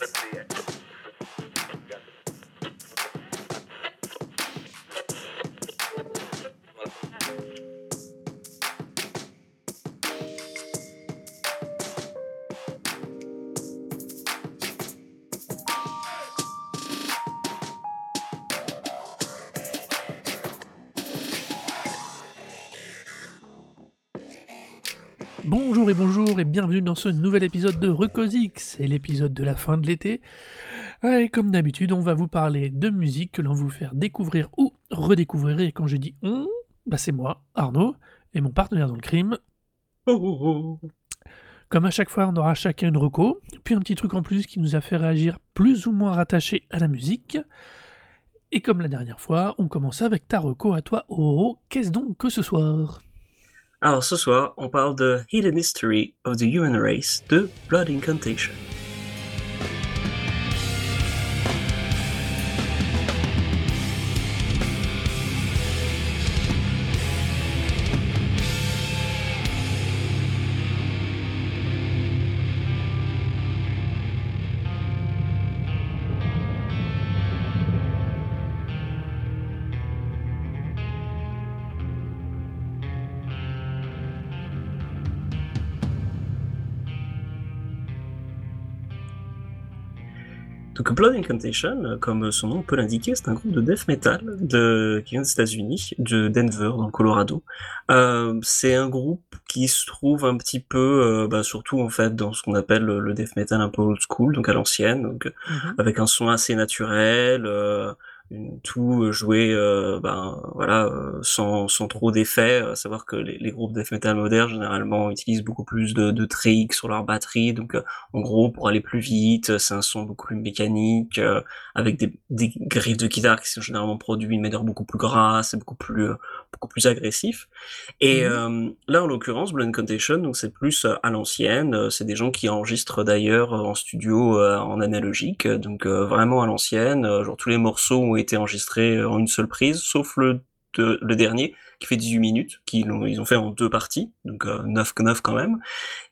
Bonjour et bonjour et bienvenue dans ce nouvel épisode de Recosix, c'est l'épisode de la fin de l'été. Et comme d'habitude, on va vous parler de musique que l'on va vous faire découvrir ou redécouvrir. Et quand je dis on, bah c'est moi, Arnaud, et mon partenaire dans le crime. Comme à chaque fois, on aura chacun une reco, puis un petit truc en plus qui nous a fait réagir plus ou moins rattaché à la musique. Et comme la dernière fois, on commence avec ta reco à toi, Oro. Qu'est-ce donc que ce soir? Alors ce soir, on parle de Hidden History of the Human Race de Blood Incantation. Donc Blood Incantation, comme son nom peut l'indiquer, c'est un groupe de death metal de... qui vient des États-Unis, de Denver, dans le Colorado. Euh, c'est un groupe qui se trouve un petit peu, euh, bah, surtout en fait, dans ce qu'on appelle le death metal un peu old school, donc à l'ancienne, donc mm-hmm. avec un son assez naturel. Euh, tout euh, joué euh, ben voilà euh, sans, sans trop d'effets. À savoir que les, groupes death metal modernes généralement utilisent beaucoup plus de, de tricks sur leur batterie. Donc en gros pour aller plus vite c'est un son beaucoup plus mécanique avec des, des griffes de guitare qui sont généralement produits une manière beaucoup plus grasse et beaucoup plus beaucoup plus agressif. Et mmh là en l'occurrence Blend Contation donc c'est plus à l'ancienne. C'est des gens qui enregistrent d'ailleurs en studio en analogique. Donc vraiment à l'ancienne. Genre tous les morceaux ont été enregistrés en une seule prise, sauf le, le dernier qui fait 18 minutes, qu'ils ont, ils ont fait en deux parties, donc euh, 9 9 quand même.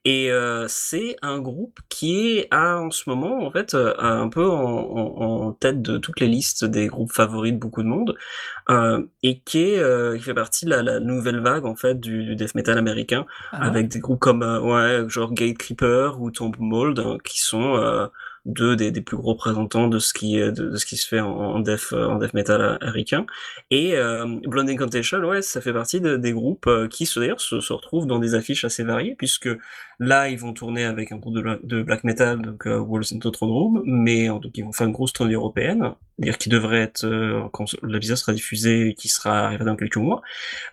Et euh, c'est un groupe qui est à, en ce moment en fait euh, un peu en, en, tête de toutes les listes des groupes favoris de beaucoup de monde euh, et qui est qui fait partie de la, la, nouvelle vague en fait du, du death metal américain ah avec des groupes comme ouais genre Gatekeeper ou Tomb Mold hein, qui sont deux des, des, plus gros représentants de ce qui de, de ce qui se fait en, en death en death metal américain. Et euh, Blonde Incantation ouais ça fait partie de, des groupes euh, qui d'ailleurs se, se, retrouvent dans des affiches assez variées puisque là ils vont tourner avec un groupe de, de black metal donc uh, Walls into Throne Room mais donc ils vont faire une grosse tournée européenne dire qui devrait être euh, quand la visa sera diffusée qui sera arrivée dans quelques mois.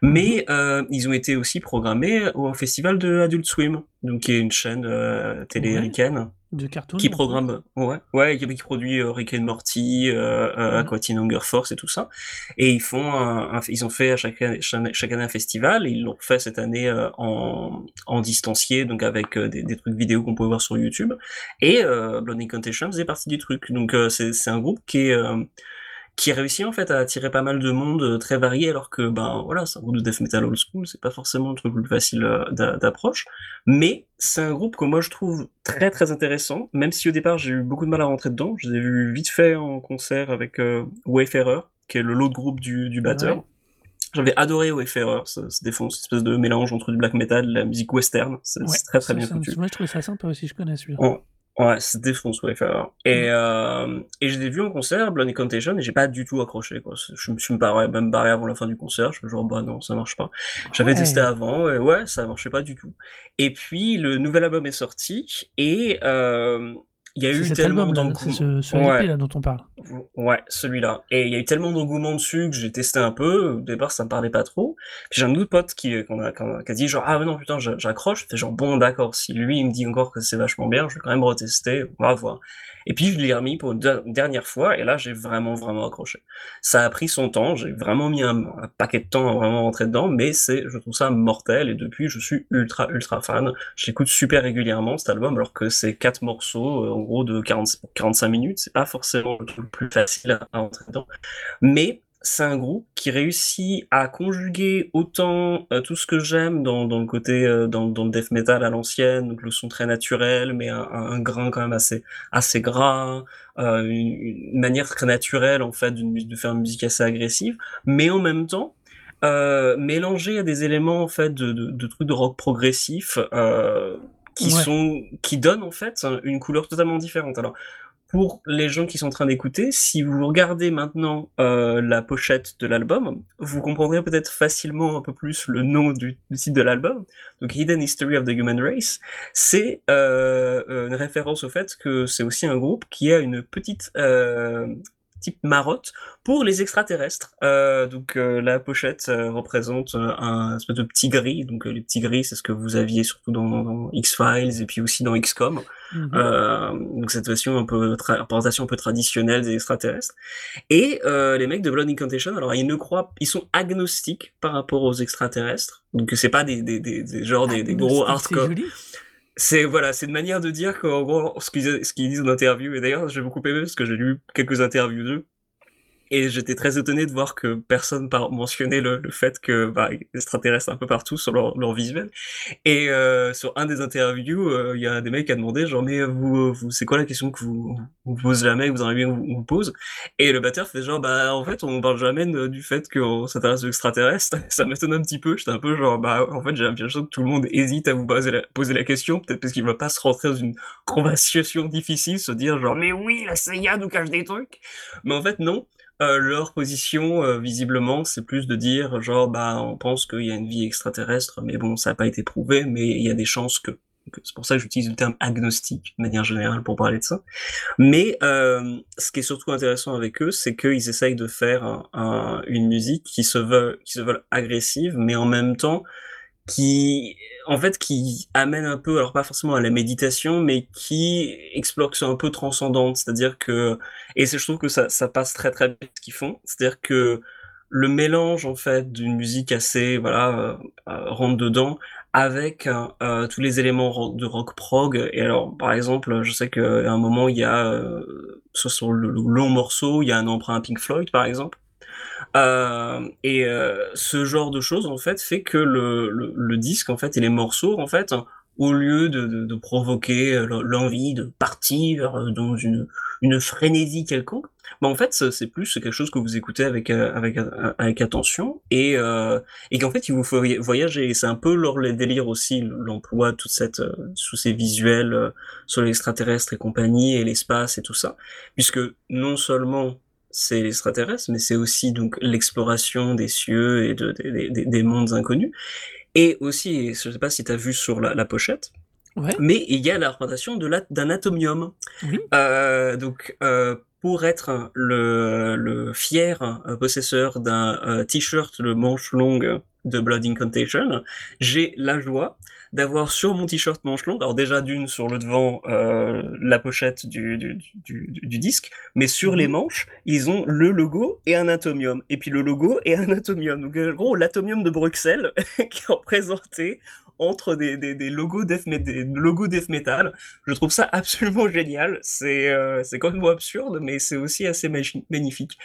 Mais euh, ils ont été aussi programmés au festival de Adult Swim donc qui est une chaîne euh, télé américaine de cartoon qui programme ouais ouais qui, qui produit euh, Rick and Morty euh, Aquatine Hunger Force et tout ça. Et ils font un, un, ils ont fait à chaque, chaque, chaque année un festival et ils l'ont fait cette année euh, en, en distancié donc avec euh, des, des, trucs vidéo qu'on peut voir sur YouTube. Et euh, Blondie Contention faisait partie du truc. Donc euh, c'est un groupe qui est qui réussit en fait à attirer pas mal de monde euh, très varié alors que ben voilà c'est un groupe de death metal old school c'est pas forcément le truc le plus facile euh, d'approche mais c'est un groupe que moi je trouve très très intéressant même si au départ j'ai eu beaucoup de mal à rentrer dedans je les ai vus vite fait en concert avec euh, Wayfarer qui est le lot de groupe du, du batteur ouais. J'avais adoré Wayfarer, ça se défonce, espèce de mélange entre du black metal et la musique western, c'est ouais, très très bien foutu. Moi je trouvais ça sympa aussi, je connais celui-là. Oh. Ouais, c'est défonce Wayfarer. Et, mmh. euh, et je l'ai vu en concert, Blondie Contation, et j'ai pas du tout accroché, quoi. Je me suis barré, même barré avant la fin du concert. Je me genre, bah non, ça marche pas. J'avais ouais. testé avant, et ouais, ça marchait pas du tout. Et puis, le nouvel album est sorti, et, euh, il y a eu tellement d'engouement. Ce, ce ouais. là dont on parle. Ouais, celui-là. Et il y a eu tellement d'engouement dessus que j'ai testé un peu. Au départ, ça me parlait pas trop. Puis j'ai un autre pote qui, qu a, qui a dit genre, ah non, putain, j'accroche. Fait genre, bon, d'accord, si lui, il me dit encore que c'est vachement bien, je vais quand même retester. On va voir. Et puis je l'ai remis pour une dernière fois, et là j'ai vraiment vraiment accroché. Ça a pris son temps, j'ai vraiment mis un, un, paquet de temps à vraiment rentrer dedans, mais c'est, je trouve ça mortel, et depuis je suis ultra ultra fan. Je l'écoute super régulièrement cet album, alors que c'est quatre morceaux, euh, gros de 40, 45 minutes, c'est pas forcément le truc le plus facile à, rentrer dedans. Mais c'est un groupe qui réussit à conjuguer autant, heu, tout ce que j'aime dans le côté, heu, dans le death metal à l'ancienne, donc le son très naturel, mais un grain quand même assez assez gras, heu, une manière très naturelle en fait de faire une musique assez agressive, mais en même temps, heu, mélangé à des éléments en fait de trucs de rock progressif, qui Ouais. sont qui donnent en fait une couleur totalement différente. Alors pour les gens qui sont en train d'écouter, si vous regardez maintenant, heu, la pochette de l'album, vous comprendrez peut-être facilement un peu plus le nom du du titre de l'album. Donc Hidden History of the Human Race, c'est, heu, une référence au fait que c'est aussi un groupe qui a une petite, heu, petite marotte pour les extraterrestres. Heu, donc heu, la pochette, heu, représente, un espèce de petit gris, donc les petits gris, c'est ce que vous aviez surtout dans dans X-Files et puis aussi dans XCOM. Mh. Hem, donc cette version un peu représentation un peu traditionnelle des extraterrestres et les mecs de Blood Incantation, alors ils ne croient ils sont agnostiques par rapport aux extraterrestres, donc c'est pas des des des des genre des des gros hardcore. C'est voilà, c'est une manière de dire qu'en gros, ce qu'ils ce qu'ils disent en interview et d'ailleurs j'ai beaucoup aimé parce que j'ai lu quelques interviews d'eux et j'étais très étonné de voir que personne par mentionnait le le fait que, bah, extraterrestres un peu partout sur leur leur visuel et heu, sur un des interviews, heu, il y a un des mecs qui a demandé genre: «Mais vous, vous c'est quoi la question que vous vous posez jamais, que vous aimeriez bien vous pose?» et le batteur fait genre: «Bah, en fait, on parle jamais du fait qu'on s'intéresse aux extraterrestres». Ça m'étonne un petit peu, j'étais un peu genre: «Bah, en fait, j'ai l'impression que tout le monde hésite à vous poser la poser la question, peut-être parce qu'il veut pas se rentrer dans une conversation difficile, se dire genre: «Mais oui, la CIA nous cache des trucs!» mais en fait, non. Heu, leur position, heu, visiblement, c'est plus de dire genre: «Bah, on pense qu'il y a une vie extraterrestre, mais bon, ça a pas été prouvé, mais il y a des chances que». C'est pour ça que j'utilise le terme agnostique, de manière générale, pour parler de ça. Mais hem, ce qui est surtout intéressant avec eux, c'est qu'ils essayent de faire un un une musique qui se veut qui se veulent agressive, mais en même temps qui en fait, qui amène un peu, alors pas forcément à la méditation, mais qui explore, qui sont un peu transcendantes. C'est-à-dire que et c'est je trouve que ça ça passe très, très bien ce qu'ils font. C'est-à-dire que le mélange en fait d'une musique assez voilà, heu heu, rentre dedans avec, heu, tous les éléments de rock prog et alors par exemple, je sais qu'à un moment il y a, heu, sur le long morceau, il y a un emprunt à Pink Floyd, par exemple. Hem et heu, ce genre de choses en fait, fait que le le le disque en fait et les morceaux en fait, au lieu de de de provoquer, l'en l'envie de partir, heu, dans une une frénésie quelconque, bah, en fait, ce c'est plus quelque chose que vous écoutez avec, heu, avec, avec attention et heu et qu'en fait, il vous voya voyager c'est un peu leur le délire aussi, l'emploi toute cette, tous ces visuels, sur l'extraterrestre et compagnie et l'espace et tout ça. Puisque non seulement c'est l'extraterrestre, mais c'est aussi donc l'exploration des cieux et de des des des mondes inconnus et aussi, je sais pas si tu as vu sur la la pochette, Ouais. mais il y a la représentation d'un atomium. Heu, donc heu, pour être le le fier, heu, possesseur d'un, heu, t-shirt de manches longues de Blood Incantation, j'ai la joie d'avoir sur mon t-shirt manches longues, alors déjà d'1 sur le devant, heu, la pochette du du du du disque, mais sur Mmh les manches, ils ont le logo et un atomium et puis le logo et un atomium. Donc en gros, l'atomium de Bruxelles qui est représenté entre des des des logos death mé des logos death metal. Je trouve ça absolument génial. C'est, heu, c'est complètement absurde, mais c'est aussi assez magnifique.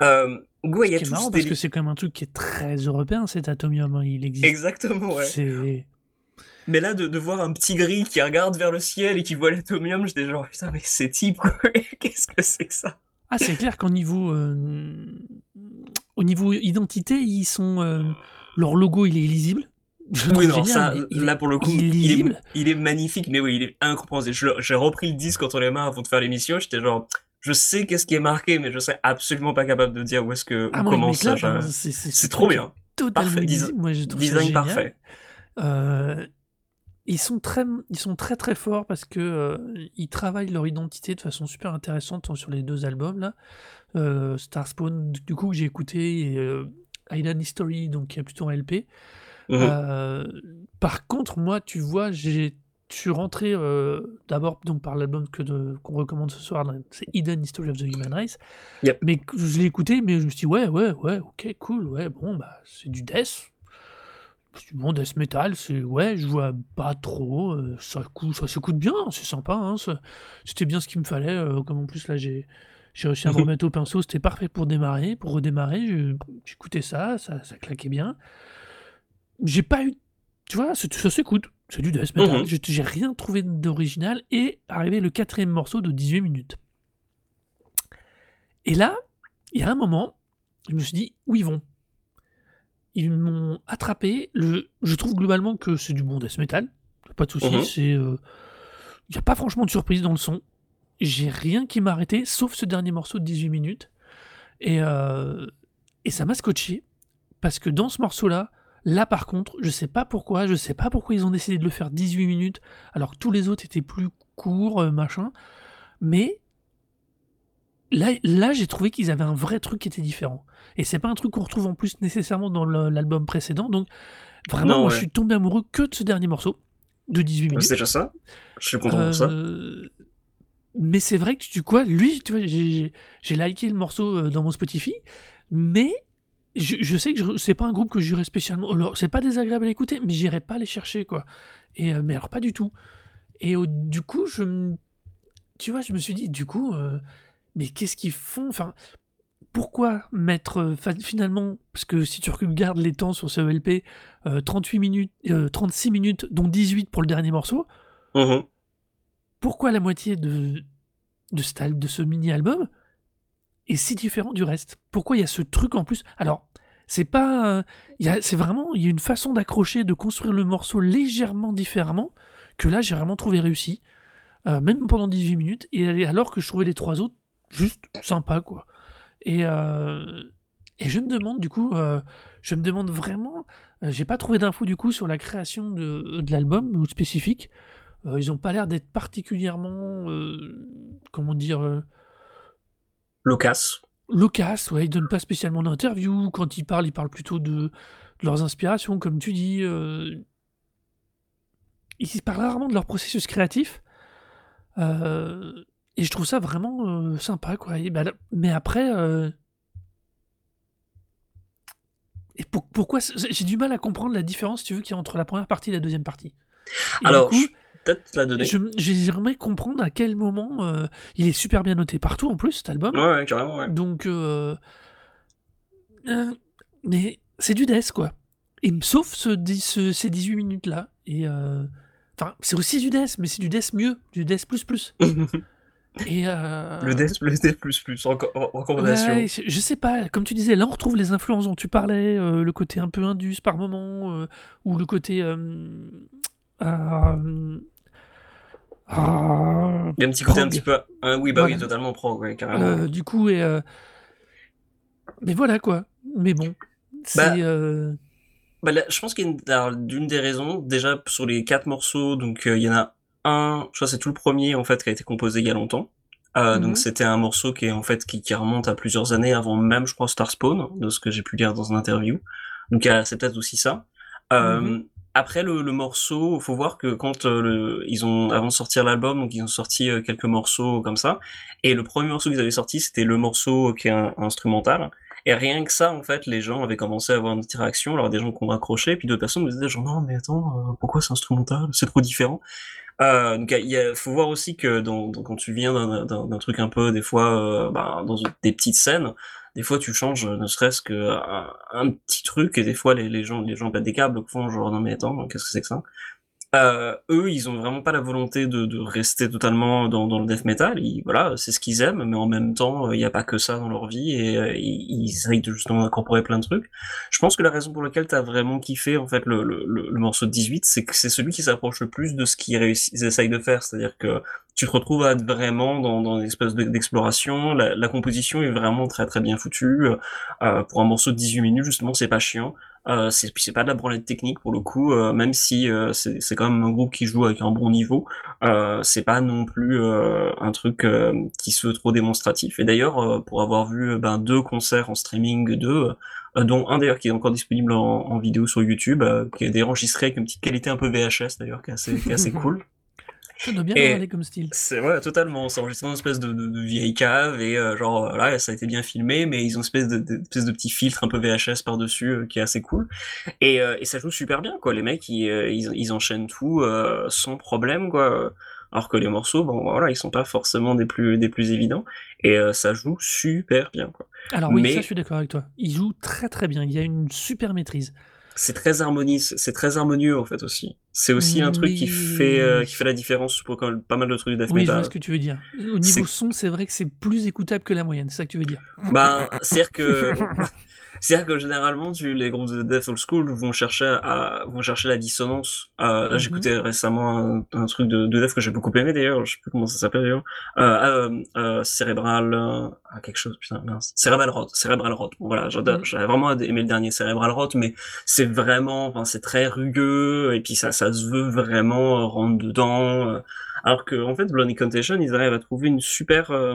Il y a tout marrant parce que c'est quand même un truc qui est très européen cet atomium, hein, il existe Exactement, ouais. c'est Mais là, de de voir un petit gris qui regarde vers le ciel et qui voit l'atomium, j'étais genre: «Putain, mais ces types quoi, qu'est-ce que c'est que ça?» Ah, c'est clair qu'au niveau, hem, au niveau identité, ils sont, hem, leur logo, il est illisible. Je Oui, non, ça, il là, pour le coup, il est il est magnifique, mais oui, il est incompréhensible. J'ai repris le disque entre les mains avant de faire l'émission, j'étais genre: «Je sais qu'est-ce qui est marqué, mais je serais absolument pas capable de dire où est-ce que Ah où moi, il commence ça, m'éclate, je» c'est c'est ce c'est trop bien. totalement Parfait. Moi, je ça design parfait. Heu, ils sont très, ils sont très, très forts parce que, heu, ils travaillent leur identité de façon super intéressante, sur les 2 albums là. Heu, Starspawn, du coup, que j'ai écouté et heu, Hidden History, donc qui est plutôt un LP. Mmh mh. Heu, par contre, moi, tu vois, j'ai je suis rentré, heu, d'abord donc par l'album que qu'on recommande ce soir, c'est Hidden History of the Human Race, Yep. mais je l'ai écouté, mais je me suis dit: «Ouais, ouais, ouais, OK, cool, ouais, bon, bah, c'est du death». C'est du bon death metal, c'est ouais, je vois pas trop, heu, ça cou ça s'écoute bien, c'est sympa, hein, c'était bien ce qu'il me fallait, comme en plus là j'ai J'ai réussi à me Mmh mh. remettre au pinceau, c'était parfait pour démarrer, pour redémarrer, j'écoutais ça, ça ça claquait bien. J'ai pas eu tu vois, ça s'écoute, c'est du death metal. mh. J'ai j'ai rien trouvé d'original et arrivé le 4e morceau de 18 minutes. Et là, il y a un moment, je me suis dit: «Où ils vont?» Ils m'ont attrapé, le je trouve globalement que c'est du bon death metal, pas de souci, il y a pas franchement de surprise dans le son. J'ai rien qui m'a arrêté sauf ce dernier morceau de 18 minutes et heu et ça m'a scotché parce que dans ce morceau-là, là par contre, je sais pas pourquoi, je sais pas pourquoi ils ont décidé de le faire 18 minutes alors que tous les autres étaient plus courts, heu, machin, mais là là, j'ai trouvé qu'ils avaient un vrai truc qui était différent et c'est pas un truc qu'on retrouve en plus nécessairement dans l'album précédent donc vraiment Non, moi je suis tombé amoureux que de ce dernier morceau de 18 Bah, c'est minutes. déjà ça? Je suis content pour ça. Heu, mais c'est vrai que tu quoi, lui, tu vois, j'ai liké le morceau, heu, dans mon Spotify, mais je je sais que c'est pas un groupe que j'irais spécialement alors c'est pas désagréable à écouter, mais j'irais pas les chercher quoi et heu, mais alors pas du tout et du coup, je m tu vois, je me suis dit: «Du coup, heu, mais qu'est-ce qu'ils font?» enfin, pourquoi mettre, enfin finalement parce que si tu regardes les temps sur ce LP, heu, 38 minutes, heu, 36 minutes dont 18 pour le dernier morceau Mmh mh. pourquoi la moitié de de ce mini album est si différent du reste? Pourquoi il y a ce truc en plus? Alors, c'est pas, c'est vraiment il y a une façon d'accrocher, de construire le morceau légèrement différemment que là, j'ai vraiment trouvé réussi, heu, même pendant 18 minutes et alors que je trouvais les 3 autres juste sympas quoi et heu et je me demande du coup, heu, je me demande vraiment, j'ai pas trouvé d'infos du coup sur la création de de l'album ou spécifique, ils ont pas l'air d'être particulièrement, comment dire? Loquace. loquaces, ouais, ils donnent pas spécialement d'interviews. Quand ils parlent, ils parlent plutôt de de leurs inspirations comme tu dis, heu ils parlent rarement de leur processus créatif, heu et je trouve ça vraiment, heu, sympa quoi. Et là mais après, et pour pourquoi j'ai du mal à comprendre la différence, si tu veux, qu'il y a entre la 1re partie et la 2e partie. Et du Alors, coup, je peut-être la donner. j'aimerais comprendre à quel moment, heu il est super bien noté partout en plus cet album Ouais, ouais, carrément, ouais. donc heu heu, mais c'est du death quoi et sauf ce dix ce ces 18 minutes là et enfin, c'est aussi du death, mais c'est du death mieux, du death plus plus et Le death le death plus plus, ouais, recommandation. je sais pas, comme tu disais, là, on retrouve les influences dont tu parlais, le côté un peu indus par moment, ou le côté, ah, Il y a un petit côté un petit peu ah oui, bah, oui, Voilà, totalement prog, ouais, carrément, heu, du coup et heu mais voilà quoi, mais bon, c'est, Bah heu bah, là, je pense qu'il y a une d'une des raisons, déjà sur les 4 morceaux, donc il y en a un, je crois c'est tout le 1er en fait qui a été composé il y a longtemps, Mmh donc c'était un morceau qui est en fait qui qui remonte à plusieurs années avant même, je crois, Starspawn, de ce que j'ai pu lire dans une interview, donc c'est peut-être aussi ça. Mmh mh. Hem, après le le morceau, faut voir que quand, le ils ont avant de sortir l'album, donc ils ont sorti, heu, quelques morceaux comme ça et le 1er morceau qu'ils avaient sorti, c'était le morceau qui est in instrumental et rien que ça, en fait, les gens avaient commencé à avoir une petite réaction. Alors des gens qui ont accroché, puis d'autres personnes me disaient genre: «Non mais attends, heu, pourquoi c'est instrumental? C'est trop différent». Donc il faut voir aussi que quand tu viens d'un truc un peu des fois, ben, dans des petites scènes, des fois tu changes, ne serait-ce qu'un un petit truc et des fois les les gens les gens pètent des câbles, font genre: «Non mais attends, qu'est-ce que c'est que ça?» Heu, eux, ils ont vraiment pas la volonté de de rester totalement dans dans le death metal. Ils voilà, c'est ce qu'ils aiment, mais en même temps, heu, il y a pas que ça dans leur vie et heu, ils essayent justement incorporer plein de trucs. Je pense que la raison pour laquelle tu as vraiment kiffé en fait le le le morceau de 18, c'est que c'est celui qui s'approche le plus de ce qu'ils essayent de faire. C'est-à-dire que tu te retrouves à être vraiment dans dans une espèce de d'exploration. La la composition est vraiment très, très bien foutue, heu, pour un morceau de 18 minutes justement, c'est pas chiant, heu, c'est puis c'est pas de la branlette technique pour le coup, heu, même si, heu, c'est c'est quand même un groupe qui joue avec un bon niveau, heu, c'est pas non plus, heu, un truc, hem, qui se veut trop démonstratif. Et d'ailleurs, heu, pour avoir vu, ben, 2 concerts en streaming d'eux, dont un d'ailleurs qui est encore disponible en en vidéo sur YouTube, qui est enregistré avec une petite qualité un peu VHS d'ailleurs qui est assez qui est assez cool Ça doit bien aller comme style. c'est ouais, totalement, c'est enregistré dans une espèce de de de vieille cave et heu, genre, voilà, ça a été bien filmé, mais ils ont une espèce de de espèce de petit filtre un peu VHS par-dessus, heu, qui est assez cool et et ça joue super bien quoi. Les mecs ils, ils ils enchaînent tout, sans problème quoi, alors que les morceaux, bon voilà, ils sont pas forcément des plus des plus évidents et euh, ça joue super bien quoi. Alors oui, ça je suis d'accord avec toi. Il joue très très bien. Il y a une super maîtrise. C'est très harmonieux, c'est très harmonieux en fait aussi. C'est aussi un truc qui fait euh, qui fait la différence pour quand pas mal de trucs de death Oui, je metal. vois ce que tu veux dire. Au niveau son, c'est vrai que c'est plus écoutable que la moyenne, c'est ça que tu veux dire. Bah, c'est-à-dire que C'est-à-dire que généralement, tu, les groupes de Death Old School vont chercher à, vont chercher la dissonance. Euh, là, Mhm. j'écoutais récemment un, un truc de, de Death que j'ai beaucoup aimé d'ailleurs, je sais plus comment ça s'appelle d'ailleurs. Euh, cérébral, ah, quelque chose, putain, mince. Cérébral Rot, Cérébral Rot. Bon, voilà, Mhm. j'avais vraiment aimé le dernier Cérébral Rot, mais c'est vraiment, enfin, c'est très rugueux, et puis ça, ça se veut vraiment euh, rentrer dedans. euh. alors que, en fait, Bloody Contention, ils arrivent à trouver une super, euh,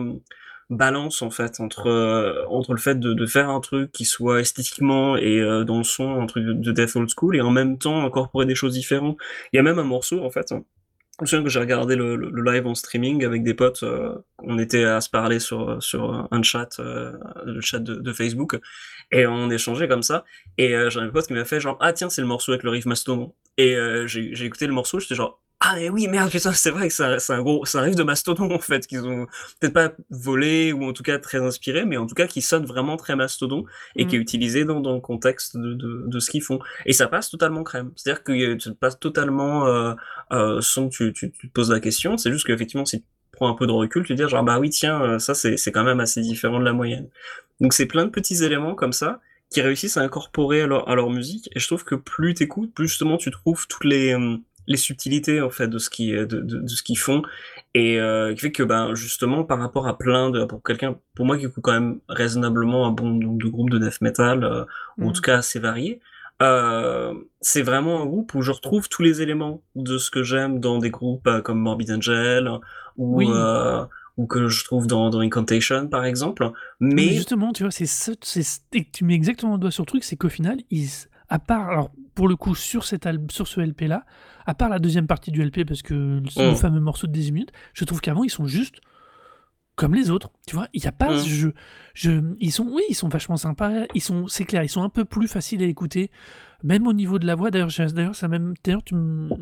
balance en fait entre euh, entre le fait de, faire un truc qui soit esthétiquement et dans le son un truc de, de Death Old School et en même temps incorporer des choses différentes. Il y a même un morceau en fait. Je me souviens que j'ai regardé le, live en streaming avec des potes. on était à se parler sur sur un chat, le chat de, de Facebook, et on échangeait comme ça. Et euh, j'ai un pote qui m'a fait genre ah tiens c'est le morceau avec le riff Mastodon. Et euh, j'ai j'ai écouté le morceau, j'étais genre ah mais oui merde putain c'est vrai que c'est un, un gros c'est un riff de Mastodon en fait qu'ils ont peut-être pas volé ou en tout cas très inspiré mais en tout cas qui sonne vraiment très Mastodon et qui est Mhm. utilisé dans, dans le contexte de, de, de ce qu'ils font. Et ça passe totalement crème. C'est à dire que tu passes totalement euh, euh, sans tu, tu, tu te poses la question c'est juste qu'effectivement si tu prends un peu de recul tu te dis genre bah oui tiens euh, ça c'est c'est quand même assez différent de la moyenne donc c'est plein de petits éléments comme ça qui réussissent à incorporer à leur, à leur musique et je trouve que plus t'écoutes plus justement tu trouves toutes les euh, les subtilités en fait de ce qui de, de, de ce qu'ils font et euh, qui fait que ben justement par rapport à plein de pour quelqu'un pour moi qui écoute quand même raisonnablement un bon nombre de groupes de death metal euh, ou en Mhm. tout cas assez variés euh, c'est vraiment un groupe où je retrouve tous les éléments de ce que j'aime dans des groupes euh, comme Morbid Angel ou Oui. Ou que je trouve dans, dans Incantation par exemple Mais mais justement, tu vois, c'est c'est, et tu mets exactement le doigt sur le truc, c'est qu'au final, ils, à part, alors pour le coup, sur, cet sur ce LP-là, à part la deuxième partie du LP, parce que le Mm. fameux morceau de 10 minutes, je trouve qu'avant, ils sont juste comme les autres. Tu vois, il n'y a pas Mm. ce jeu. Je, ils sont, oui, ils sont vachement sympas. Ils sont, c'est clair, ils sont un peu plus faciles à écouter, même au niveau de la voix. D'ailleurs, ça même, d'ailleurs, tu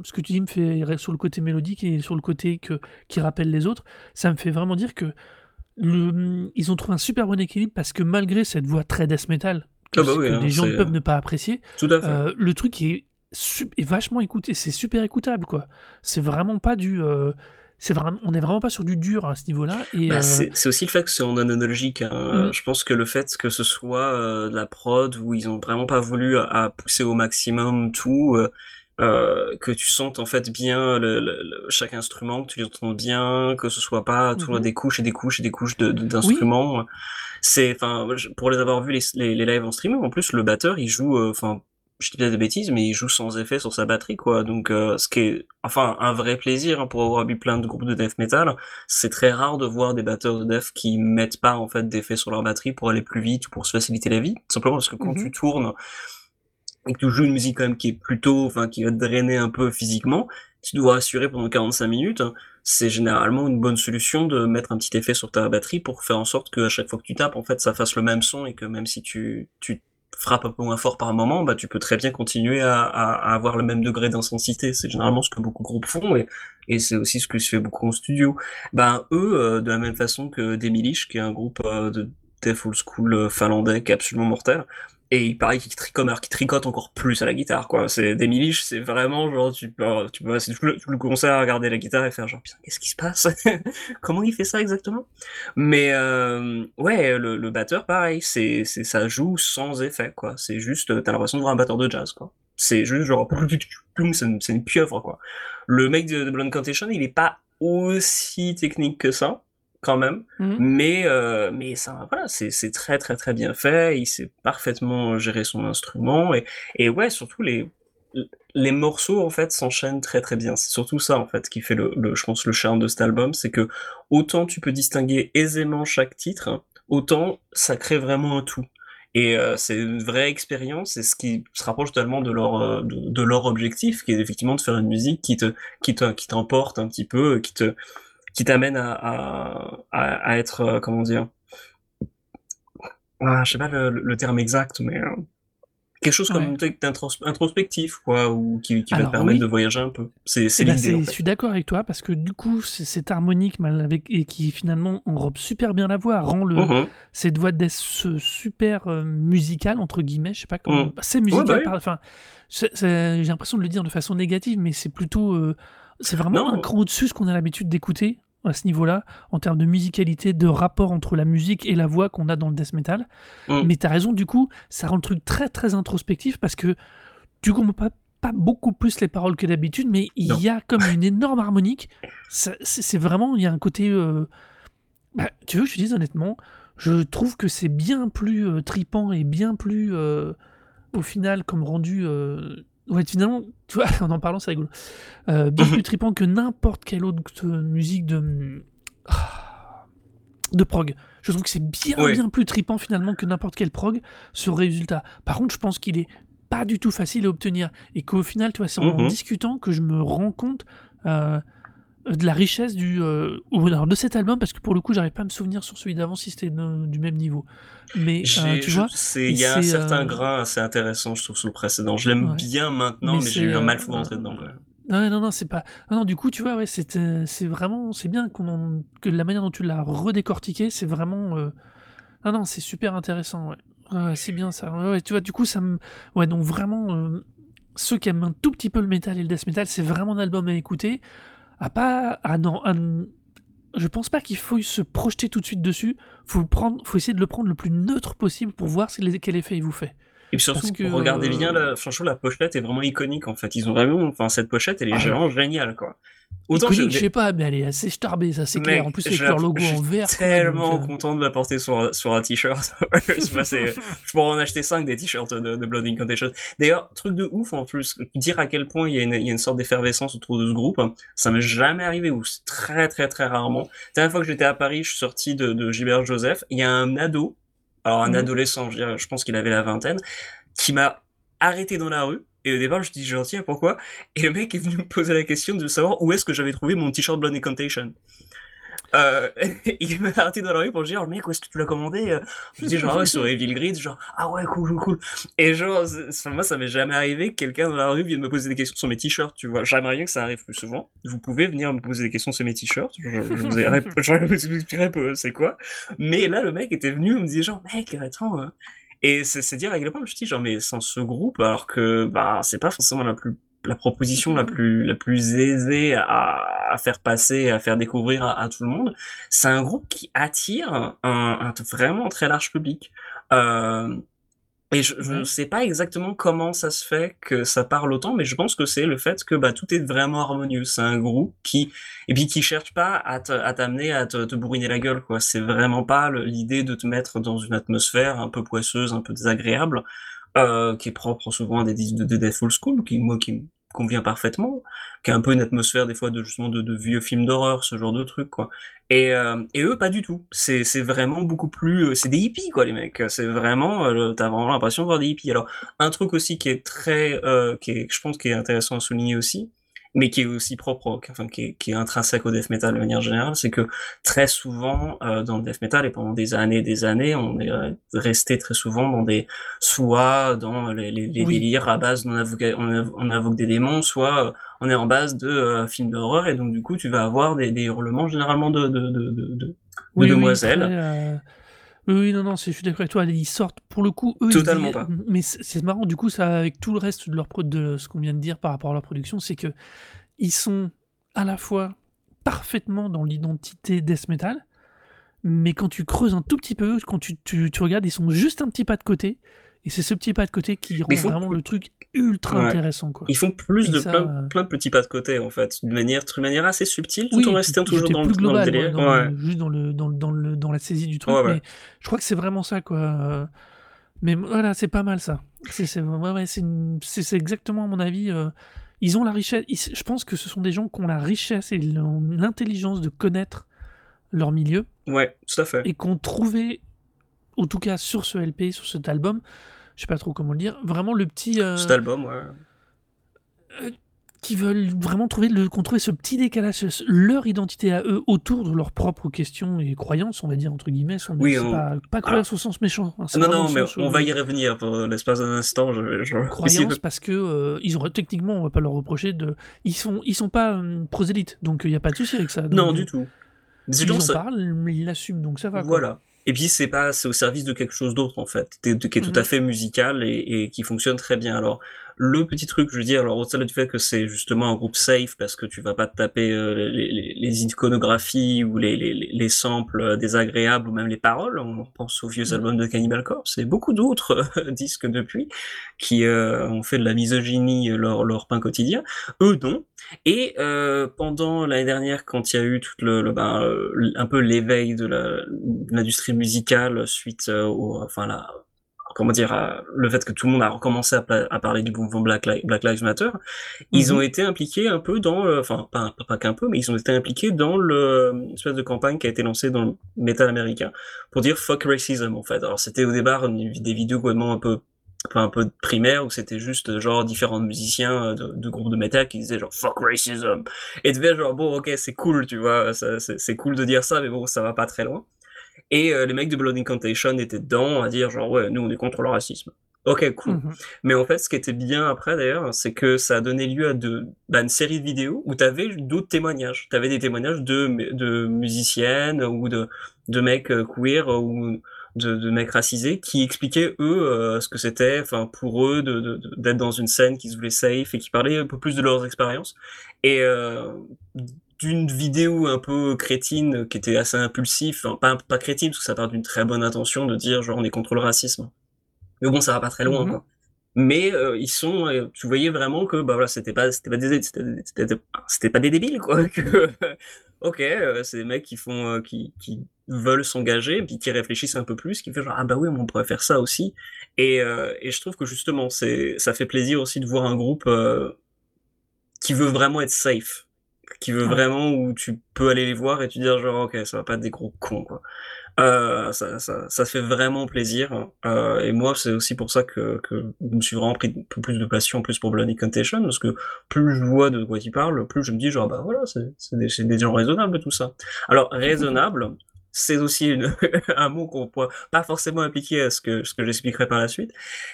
ce que tu dis me fait sur le côté mélodique et sur le côté que, qui rappelle les autres, ça me fait vraiment dire que le, ils ont trouvé un super bon équilibre parce que malgré cette voix très death metal que, Ah bah oui, que hein, les gens peuvent ne pas apprécier, tout à fait euh, le truc est vachement écouté, c'est super écoutable quoi. C'est vraiment pas du, euh, c'est vraiment, on est vraiment pas sur du dur à ce niveau-là et Bah, euh, c'est c'est aussi le fait que c'est en analogique. hein. Mhm. Je pense que le fait que ce soit euh, de la prod où ils ont vraiment pas voulu à, à pousser au maximum tout, euh, euh, que tu sentes en fait bien le, le- le- chaque instrument, que tu l'entends bien, que ce soit pas toujours Mhm. des couches et des couches et des couches de- de- oui, d'instruments. C'est, enfin, je- pour les avoir vus les, les, les lives en streaming, en plus le batteur il joue, euh, enfin, je dis peut-être des bêtises, mais il joue sans effet sur sa batterie quoi. Donc, euh, ce qui est, enfin, un vrai plaisir hein, pour avoir vu plein de groupes de death metal c'est très rare de voir des batteurs de def qui mettent pas en fait d'effets sur leur batterie pour aller plus vite ou pour se faciliter la vie. Simplement parce que quand Mhm. tu tournes et que tu joues une musique quand même qui est plutôt, enfin qui va te drainer un peu physiquement, tu dois assurer pendant 45 minutes. C'est généralement une bonne solution de mettre un petit effet sur ta batterie pour faire en sorte que à chaque fois que tu tapes, en fait, ça fasse le même son et que même si tu, tu frappes un peu moins fort par moment, bah tu peux très bien continuer à, avoir le même degré d'intensité. C'est généralement ce que beaucoup de groupes font et, c'est aussi ce que se fait beaucoup en studio. Ben eux, euh, de la même façon que Demilish, qui est un groupe euh, de death old school euh, finlandais qui est absolument mortel, et il paraît qu'il tricote, encore plus à la guitare, quoi. C'est Demilish, c'est vraiment genre tu peux, tu peux passer tout le, tout concert à regarder la guitare et faire genre putain qu'est-ce qui se passe? Comment il fait ça exactement? Mais euh, ouais, le, le batteur pareil, c'est ça joue sans effet, quoi. C'est juste t'as l'impression de voir un batteur de jazz, quoi. C'est juste genre c'est une pieuvre, quoi. Le mec de, de Blonde Contention, il est pas aussi technique que ça, quand même. Mhm. Mais, euh, mais ça, voilà, c'est, c'est très, très, très bien fait. Il sait parfaitement gérer son instrument. Et, et ouais, surtout, les, les morceaux, en fait, s'enchaînent très, très bien. C'est surtout ça, en fait, qui fait le, le, je pense, le charme de cet album. C'est que autant tu peux distinguer aisément chaque titre, autant ça crée vraiment un tout. Et euh, c'est une vraie expérience, et ce qui se rapproche totalement de leur euh, de, de leur objectif, qui est effectivement de faire une musique qui te qui te qui t'emporte un petit peu, qui te qui t'amène à, à, à, à être euh, comment dire, ah, je sais pas le, le terme exact, mais euh, Quelque chose comme Ouais. introspectif quoi ou qui qui va te permettre de voyager un peu. C'est Et bah, l'idée, en je suis d'accord avec toi parce que du coup, c'est cette harmonique mal avec et qui finalement enrobe super bien la voix, rend le mh. cette voix su super, heu, «musicale» entre guillemets, je sais pas comment Mmh. bah, c'est Ouais, bah, musical oui. enfin, j'ai l'impression de le dire de façon négative, mais c'est plutôt, heu, c'est vraiment un cran au-dessus ce qu'on a l'habitude d'écouter à ce niveau-là, en termes de musicalité, de rapport entre la musique et la voix qu'on a dans le death metal. Mmh. Mais tu as raison, du coup, ça rend le truc très, très introspectif parce que tu comprends pas pas beaucoup plus les paroles que d'habitude, mais il y a comme une énorme harmonique. C'est vraiment il y a un côté, heu, bah, tu veux que je te dise honnêtement, je trouve que c'est bien plus, heu, tripant et bien plus, heu, au final comme rendu, heu, ouais finalement, tu vois? En en parlant, c'est rigolo. Heu, bien plus tripant que n'importe quelle autre musique de, mmh, de prog. Je trouve que c'est bien, Ouais. bien plus tripant finalement que n'importe quel prog, ce résultat. Par contre, je pense qu'il est pas du tout facile à obtenir et qu'au final, tu vois, c'est en Mmh en mh. discutant que je me rends compte, heu, de la richesse du, alors de cet album parce que pour le coup, j'arrive pas à me souvenir sur celui d'avant si c'était du même niveau. Mais, J'ai tu je vois? il y a un c'est, certain heu grain assez intéressant, je trouve, sous le précédent. Je l'aime Ouais. bien maintenant, Mais mais j'ai eu un mal fou d'entrer dedans, ouais, non, non, c'est pas non, non, du coup, tu vois, ouais, c'était c'est vraiment c'est bien en que la manière dont tu l'as redécortiqué, c'est vraiment, non, non, c'est super intéressant, ouais. C'est bien ça. Tu vois, du coup, ça me ouais, donc vraiment, ceux qui aiment un tout petit peu le métal et le death metal, c'est vraiment un album à écouter. À pas à non je pense pas qu'il faut se projeter tout de suite dessus. Faut faut essayer de le prendre le plus neutre possible pour voir si quel effet il vous fait. Et puis surtout, que, regardez bien heu la franchement, la pochette est vraiment iconique, en fait. Ils ont vraiment enfin, cette pochette, elle est Ah vraiment géniale, quoi. Autant je Iconique, je les sais pas, mais elle est assez starbée, ça, c'est clair. En plus, je avec leur logo je suis en vert, quoi, donc tellement heu content de la porter sur un sur un t-shirt. Je je pourrais en acheter 5 des t-shirts de de Blood Incantation. D'ailleurs, truc de ouf en plus, dire à quel point il y a une il y a une sorte d'effervescence autour de ce groupe, ça m'est jamais arrivé ou très, très, très rarement. La dernière fois que j'étais à Paris, je suis sorti de de Gilbert Joseph, il y a un ado, alors un mh. adolescent, je dirais, je pense qu'il avait la vingtaine, qui m'a arrêté dans la rue et au départ, je dis: «Gentil, pourquoi?» et le mec est venu me poser la question de savoir où est-ce que j'avais trouvé mon t-shirt Blood Incantation. Heu, il m'a arrêté dans la rue pour me dire: «Mec, où est-ce que tu l'as commandé, heu?» je dis genre: «Ouais, sur Evil Grid», genre: «Ah ouais, cool, cool, cool» et genre, moi, ça m'est jamais arrivé que quelqu'un dans la rue vienne me poser des questions sur mes t-shirts, tu vois? J'aimerais bien que ça arrive plus souvent. Vous pouvez venir me poser des questions sur mes t-shirts, je vous expliquerai peu c'est quoi. Mais là, le mec était venu, il me disait genre: «Mec, attends, heu» et c'est dire à quel point je me suis dit genre: «Mais sans ce groupe» alors que, bah, c'est pas forcément la plus la proposition la plus la plus aisée à à faire passer, à faire découvrir à à tout le monde. C'est un groupe qui attire un un vraiment très large public. Hem et je Ouais. sais pas exactement comment ça se fait que ça parle autant, mais je pense que c'est le fait que, bah, tout est vraiment harmonieux. C'est un groupe qui et puis qui cherche pas à t'amener à te te bourriner la gueule, quoi. C'est vraiment pas l'idée de te mettre dans une atmosphère un peu poisseuse, un peu désagréable, heu, qui est propre souvent à des disques de de death old school, qui moi, qui me convient parfaitement, qui a un peu une atmosphère des fois de justement de de vieux films d'horreur, ce genre de truc, quoi et hem et eux, pas du tout. C'est c'est vraiment beaucoup plus, heu, c'est des hippies, quoi, les mecs. C'est vraiment, heu, tu as vraiment l'impression de voir des hippies. Alors, un truc aussi qui est très, heu, qui est je pense qui est intéressant à souligner aussi, mais qui est aussi propre au enfin, qui est qui est intrinsèque au death metal de manière générale, c'est que très souvent, heu, dans le death metal et pendant des années et des années, on est, heu, resté très souvent dans des soit dans les les les Oui. délires à base on invoque on inv on invoque des démons, soit, heu, on est en base de, heu, films d'horreur et donc du coup, tu vas avoir des des hurlements généralement de de de de de Oui, demoiselles. oui, oui, non, non, je suis d'accord avec toi. Ils sortent pour le coup, eux, ils Totalement pas. mais c'est marrant du coup, ça avec tout le reste de leur prod de ce qu'on vient de dire par rapport à leur production, c'est qu'ils sont à la fois parfaitement dans l'identité death metal, mais quand tu creuses un tout petit peu, quand tu tu tu regardes, ils sont juste un petit pas de côté et c'est ce petit pas de côté qui rend font vraiment le truc ultra ouais. intéressant, quoi Ils font plus et de ça, plein heu plein de petits pas de côté, en fait, d'une manière manière assez subtile, tout en restant toujours dans le plus dans le global délire. dans Ouais. le juste dans le dans le dans le dans la saisie du truc, Ouais, mais je crois que c'est vraiment ça, quoi, mais voilà, c'est pas mal ça. C'est exactement à mon avis, heu, ils ont la richesse ils je pense que ce sont des gens qui ont la richesse et l'intelligence de connaître leur milieu Ouais, tout à fait. et qui ont trouvé, en tout cas sur ce LP, sur cet album, je sais pas trop comment le dire, vraiment le petit, Cet heu album, ouais. heu, qui veulent vraiment trouver le ce petit décalage, leur identité à eux autour de leurs propres questions et croyances, on va dire entre guillemets, Oui, on pas pas croyance au sens méchant, hein, non, non, mais on va heu y revenir pour l'espace d'un instant, je croyance parce que, ils ont techniquement, on va pas leur reprocher de ils sont ils sont pas, hem, prosélytes, donc il y a pas de souci avec ça, Non, du tout. Ils en ça parlent, mais ils l'assument, donc ça va, quoi. Et puis c'est pas c'est au service de quelque chose d'autre, en fait, qui est tout Mmh à mh. fait musical et et qui fonctionne très bien. Alors, le petit truc, je veux dire, alors au-delà du fait que c'est justement un groupe safe parce que tu vas pas te taper, heu, les les les iconographies ou les les les les samples, heu, désagréables ou même les paroles. On pense aux vieux Mmh. albums de Cannibal Corpse et beaucoup d'autres disques depuis qui, ont fait de la misogynie leur leur pain quotidien. Eux, non et pendant l'année dernière, quand il y a eu tout le le ben, un peu l'éveil de l'industrie musicale suite, au enfin la comment dire? À le fait que tout le monde a recommencé à pa à parler du mouvement Black Li Black Lives Matter. Ils ont mh. été impliqués un peu dans, heu, enfin pas pas qu'un peu, mais ils ont été impliqués dans le, espèce de campagne qui a été lancée dans le métal américain pour dire: «Fuck racism», en fait. Alors c'était au départ des vidéos complètement un peu un peu primaires où c'était juste genre différents musiciens, de de groupes de métal qui disaient genre: «Fuck racism» et tu genre: «Bon OK, c'est cool», tu vois? C'est cool de dire ça, mais bon, ça va pas très loin et heu, les mecs de Blood Incantation étaient dedans à dire genre: «Ouais, nous on est contre le racisme». OK, cool, Mmh mh. mais en fait, ce qui était bien après d'ailleurs, c'est que ça a donné lieu à de bah, une série de vidéos où tu avais d'autres témoignages. Tu avais des témoignages de mu de musiciennes ou de de mecs, heu, queer ou de de mecs racisés qui expliquaient eux, heu, ce que c'était, enfin pour eux de de de d'être dans une scène qui se voulait safe et qui parlaient un peu plus de leurs expériences et d'une vidéo un peu crétine qui était assez impulsif, enfin pas pas crétine parce que ça part d'une très bonne intention de dire genre: «On est contre le racisme». Mais bon, ça va pas très loin, quoi. Mais heu, ils sont, heu, tu voyais vraiment que, bah, voilà, c'était pas c'était pas des c'était pas des débiles, quoi, que OK, c'est des mecs qui font, qui qui veulent s'engager puis qui réfléchissent un peu plus, qui fait genre: «Ah bah oui, on pourrait faire ça aussi» et et je trouve que justement, c'est ça fait plaisir aussi de voir un groupe, qui veut vraiment être safe, qui veut Ouais. vraiment où tu peux aller les voir et te dire genre: «OK, ça va pas être des gros cons, quoi». Heu, ça ça ça fait vraiment plaisir, heu et moi, c'est aussi pour ça que que je me suis vraiment pris un peu plus de passion plus pour Blood Incantation parce que plus je vois de quoi ils parlent, plus je me dis genre: «Bah voilà, c'est des des gens raisonnables tout ça». Alors raisonnable, c'est aussi un mot qu'on pourra pas forcément appliquer à ce que ce que j'expliquerai par la suite.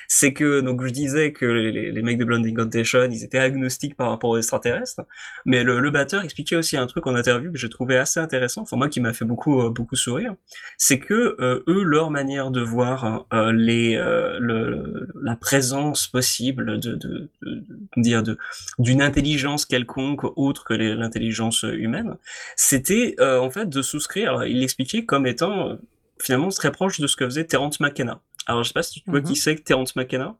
C'est que donc je disais que les mecs de Blood Incantation, ils étaient agnostiques par rapport aux extraterrestres, mais le batteur expliquait aussi un truc en interview que j'ai trouvé assez intéressant, enfin moi qui m'a fait beaucoup, heu, beaucoup sourire. C'est que, heu, eux, leur manière de voir, heu, les, la présence possible de dire d'une intelligence quelconque autre que l'intelligence, humaine, c'était, en fait de souscrire il comme étant, heu, finalement très proche de ce que faisait Terence McKenna. Alors je sais pas si tu vois qui mh. c'est Terence McKenna?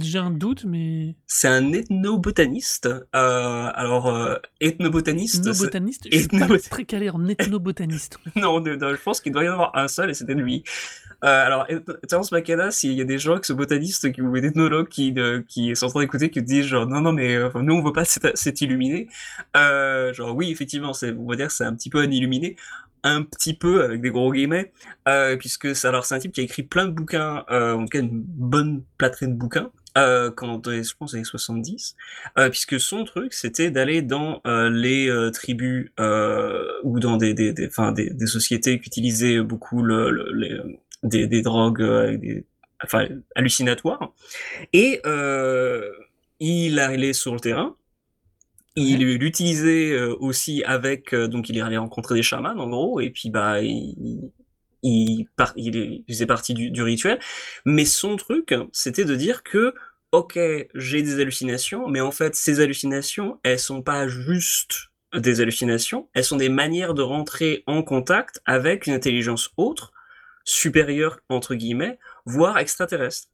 J'ai un doute, mais C'est un ethnobotaniste, heu, alors, heu, ethnobotaniste, c'est Ethnobotaniste? Je suis pas ethnobot très calé en ethnobotaniste. non, je pense qu'il doit y en avoir un seul et c'était lui. Heu, alors Terence McKenna, s'il y a des gens qui sont botanistes qui ou ethnologues qui de qui sont en train d'écouter, qui te disent genre: «Non, non, mais enfin nous on veut pas cet illuminé», genre oui effectivement, c'est on va dire que c'est un petit peu un illuminé, un petit peu avec des gros guillemets, heu, puisque alors c'est un type qui a écrit plein de bouquins, heu, en tout cas une bonne plâtrée de bouquins, heu, quand je pense les 70, heu, puisque son truc c'était d'aller dans, les, tribus, ou dans des des des sociétés qui utilisaient beaucoup le le les, des des drogues, enfin hallucinatoires. Et il allait sur le terrain il Ouais. l'utilisait, heu, aussi avec, heu, donc il allé rencontrer des chamans en gros et puis bah, il faisait partie du du rituel, mais son truc, c'était de dire que: «OK, j'ai des hallucinations, mais en fait ces hallucinations, elles sont pas juste des hallucinations, elles sont des manières de rentrer en contact avec une intelligence autre, "supérieure" entre guillemets, voire extraterrestre».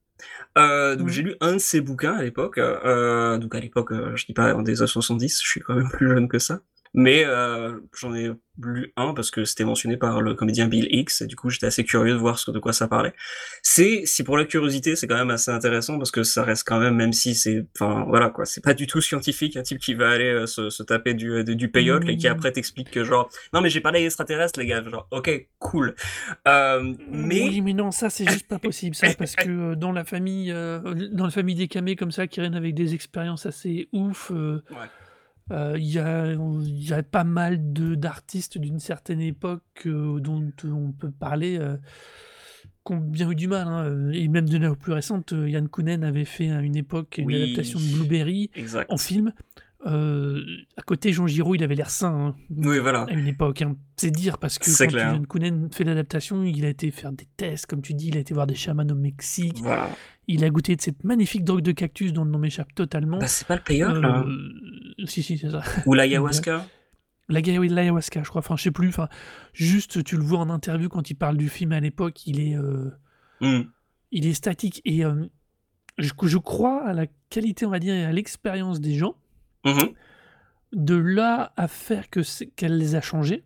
Heu, donc j'ai lu un de ses bouquins à l'époque, heu, donc à l'époque, je dis pas dans les années 70, je suis quand même plus jeune que ça Mais euh, j'en ai lu un parce que c'était mentionné par le comédien Bill Hicks et du coup j'étais assez curieux de voir ce, de quoi ça parlait. C'est, si pour la curiosité, c'est quand même assez intéressant parce que ça reste quand même, même si c'est, enfin voilà quoi, c'est pas du tout scientifique, un type qui va aller euh, se, se, taper du, euh, du payote et qui mmh. après t'explique que genre, non mais j'ai parlé extraterrestre les gars, genre ok cool. Euh, mais oui mais non ça c'est juste pas possible ça parce que dans la famille, dans la famille des camés comme ça qui viennent avec des expériences assez ouf. Ouais euh, il y a pas mal de d'artistes d'une certaine époque, euh, dont on peut parler, euh, qui ont bien eu du mal, hein, et même de la plus récente, Yann Kounen avait fait à une époque une adaptation de Blueberry en film. Euh, à côté, Jean Giraud, il avait l'air sain hein, Oui, voilà. à une époque. Hein. C'est dire parce que quand Yann Kounen fait l'adaptation, il a été faire des tests, comme tu dis, il a été voir des chamans au Mexique. Il a goûté de cette magnifique drogue de cactus dont le nom m'échappe totalement. Bah, c'est pas le payoff, là. Euh, si, si, c'est ça. Ou l'ayahuasca L'ayahuasca, je crois. Enfin, je sais plus. Enfin, juste, tu le vois en interview quand il parle du film à l'époque, il est, euh, hmm. il est statique. Et je, je, crois à la qualité, on va dire, et à l'expérience des gens. Mmh de là à faire que qu'elle les a changés.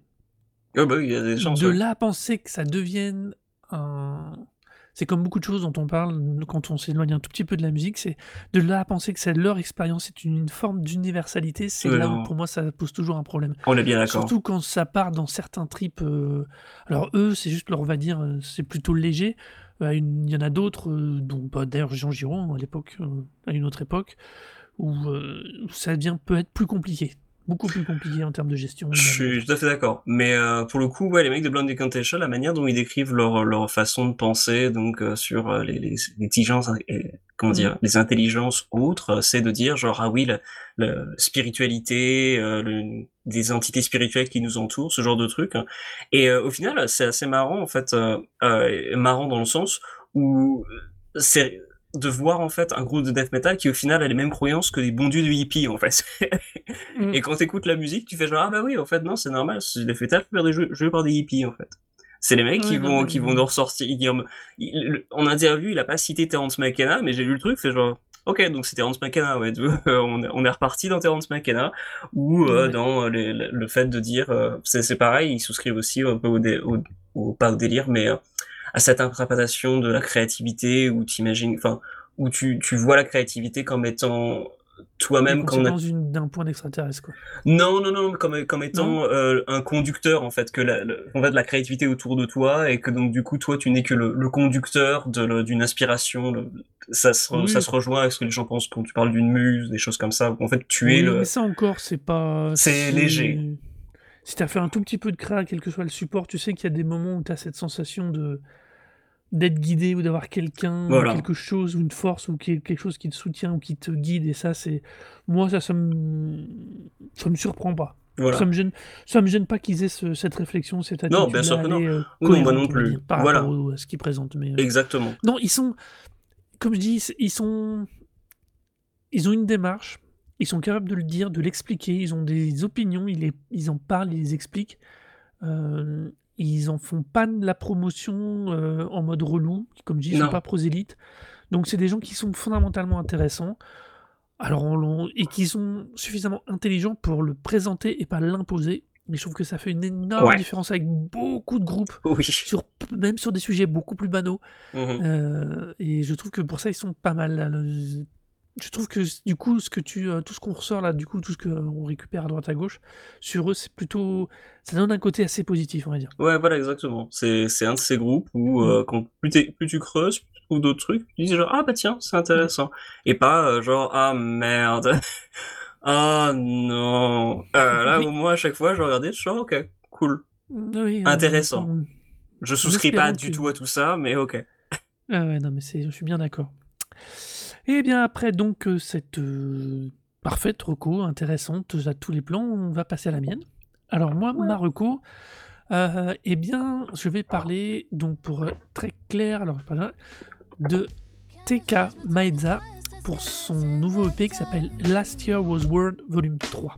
Oh bah il y a des chances. De là à penser que ça devienne un. C'est comme beaucoup de choses dont on parle quand on s'éloigne un tout petit peu de la musique, c'est de là à penser que c'est leur expérience, c'est une, forme d'universalité, c'est là où pour moi ça pose toujours un problème. On est bien d'accord. Surtout quand ça part dans certains tripes. Euh, alors eux, c'est juste leur, on va dire, euh, c'est plutôt léger. Euh, il y en a d'autres, dont bah, d'ailleurs Jean Giron à l'époque, à une autre époque, euh, où, ça devient peut être plus compliqué beaucoup plus compliqué en termes de gestion. Je suis tout à fait d'accord. Mais euh, pour le coup, ouais, les mecs de Blonde Decantation, la manière dont ils décrivent leur, leur façon de penser, donc euh, sur les, les, exigences, comment dire, mm. les intelligences autres, c'est de dire genre ah oui, la, spiritualité, des entités spirituelles qui nous entourent, ce genre de truc. Et au final, c'est assez marrant en fait, marrant dans le sens où c'est de voir en fait un groupe de death metal qui au final a les mêmes croyances que les bons dieux de hippie en fait. Mm. Et quand t'écoutes la musique, tu fais genre ah bah oui en fait non c'est normal, c'est des death metal joué par des hippies en fait. C'est les mecs qui vont qui vont nous ressortir. en interview, il a pas cité Terence McKenna, mais j'ai lu le truc, fait genre ok donc c'est Terence McKenna ouais. on, est reparti dans Terence McKenna ou euh, dans le fait de dire euh, c'est pareil, ils souscrivent aussi un peu au, au, pas au délire mais euh, à cette interprétation de la créativité où enfin, où tu, tu vois la créativité comme étant toi-même comme dans une d'un point d'extraterrestre quoi. Non non non comme comme étant euh, un conducteur en fait que la, en fait la créativité autour de toi et que donc du coup toi tu n'es que le, le conducteur de d'une inspiration ça se ça se rejoint avec ce que les gens pensent quand tu parles d'une muse des choses comme ça. En fait tu es le mais ça encore c'est pas c'est léger si tu as fait un tout petit peu de créa quel que soit le support tu sais qu'il y a des moments où tu as cette sensation de d'être guidé ou d'avoir quelqu'un, quelque chose ou une force ou quelque chose qui te soutient ou qui te guide et ça c'est moi ça ça me ça me surprend pas. Ça me gêne ça me gêne pas qu'ils aient cette réflexion cette attitude Non, bien sûr que non. Euh, non, moi non plus. par voilà. rapport à ce qu'ils présentent mais euh, Exactement. Non, ils sont comme je dis, ils sont ils ont une démarche, ils sont capables de le dire, de l'expliquer, ils ont des opinions, ils, les... ils en parlent, ils les expliquent. Euh, ils en font pas de la promotion euh, en mode relou, comme je dis, ils sont pas prosélytes. Donc c'est des gens qui sont fondamentalement intéressants. Alors et qui sont suffisamment intelligents pour le présenter et pas l'imposer. Mais je trouve que ça fait une énorme différence avec beaucoup de groupes, sur, même sur des sujets beaucoup plus banaux. Mmh euh, et je trouve que pour ça, ils sont pas mal. Je trouve que du coup, ce que tu, euh, tout ce qu'on ressort là, du coup, tout ce qu'on récupère à droite à gauche, sur eux, c'est plutôt, ça donne un côté assez positif, on va dire. Ouais, voilà, exactement. C'est, c'est un de ces groupes où euh, quand plus, plus, tu creuses, plus tu trouves d'autres trucs, tu dis genre ah bah tiens, c'est intéressant, et pas euh, genre ah merde, ah non. là, moi à chaque fois, je regardais, je suis genre ok, cool, intéressant. Je souscris pas du tout à tout ça, mais ok. Ah ouais, non mais c'est, je suis bien d'accord. Et bien après donc euh, cette euh, parfaite reco intéressante à tous les plans, on va passer à la mienne. Alors moi, ma reco, euh, eh bien, je vais parler, donc pour être très clair, alors de TK Maedza pour son nouveau EP qui s'appelle Last Year Was World Volume 3.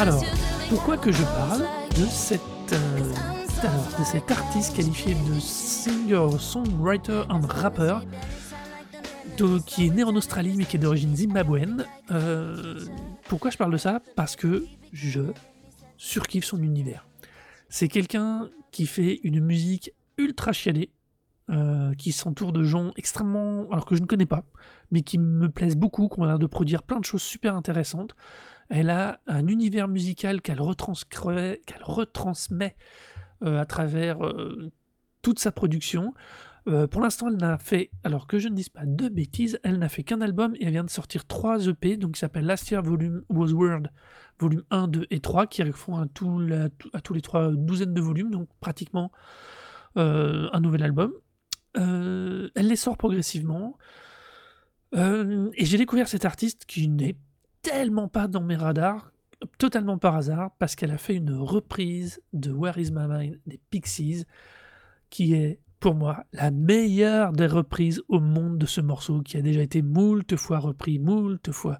Alors, pourquoi que je parle euh, de cet artiste qualifié de singer, songwriter and rapper qui est né en Australie mais qui est d'origine zimbabwéenne Euh, Pourquoi je parle de ça? Parce que je surkiffe son univers. C'est quelqu'un qui fait une musique ultra chialée, euh, qui s'entoure de gens extrêmement. alors que je ne connais pas, mais qui me plaisent beaucoup, qui ont l'air de produire plein de choses super intéressantes. Elle a un univers musical qu'elle retranscrit- qu'elle retransmet euh, à travers euh, toute sa production. Euh, pour l'instant, elle n'a fait, alors que je ne dise pas de bêtises, elle n'a fait qu'un album et elle vient de sortir trois EP, donc qui s'appelle Last Year Volume Was World, volume 1, 2 et 3, qui font à, tous les trois une douzaine de volumes, donc pratiquement un nouvel album. Elle les sort progressivement. Et j'ai découvert cet artiste qui n'est tellement pas dans mes radars, totalement par hasard, parce qu'elle a fait une reprise de Where Is My Mind des Pixies, qui est pour moi la meilleure des reprises au monde de ce morceau, qui a déjà été moult fois repris, moult fois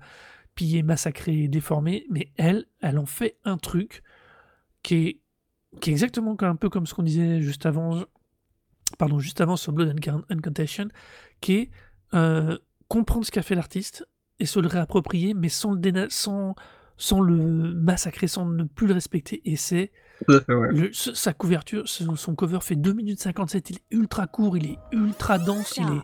pillé, massacré, déformé, mais elle, elle en fait un truc qui est, exactement un peu comme ce qu'on disait juste avant, pardon, juste avant sur Blood and Can- Incantation, qui est euh, comprendre ce qu'a fait l'artiste et se le réapproprier, mais sans le, déna- sans, sans le massacrer, sans ne plus le respecter. Et c'est ouais. sa couverture, son, son cover fait 2 minutes 57, il est ultra court, il est ultra dense, il est...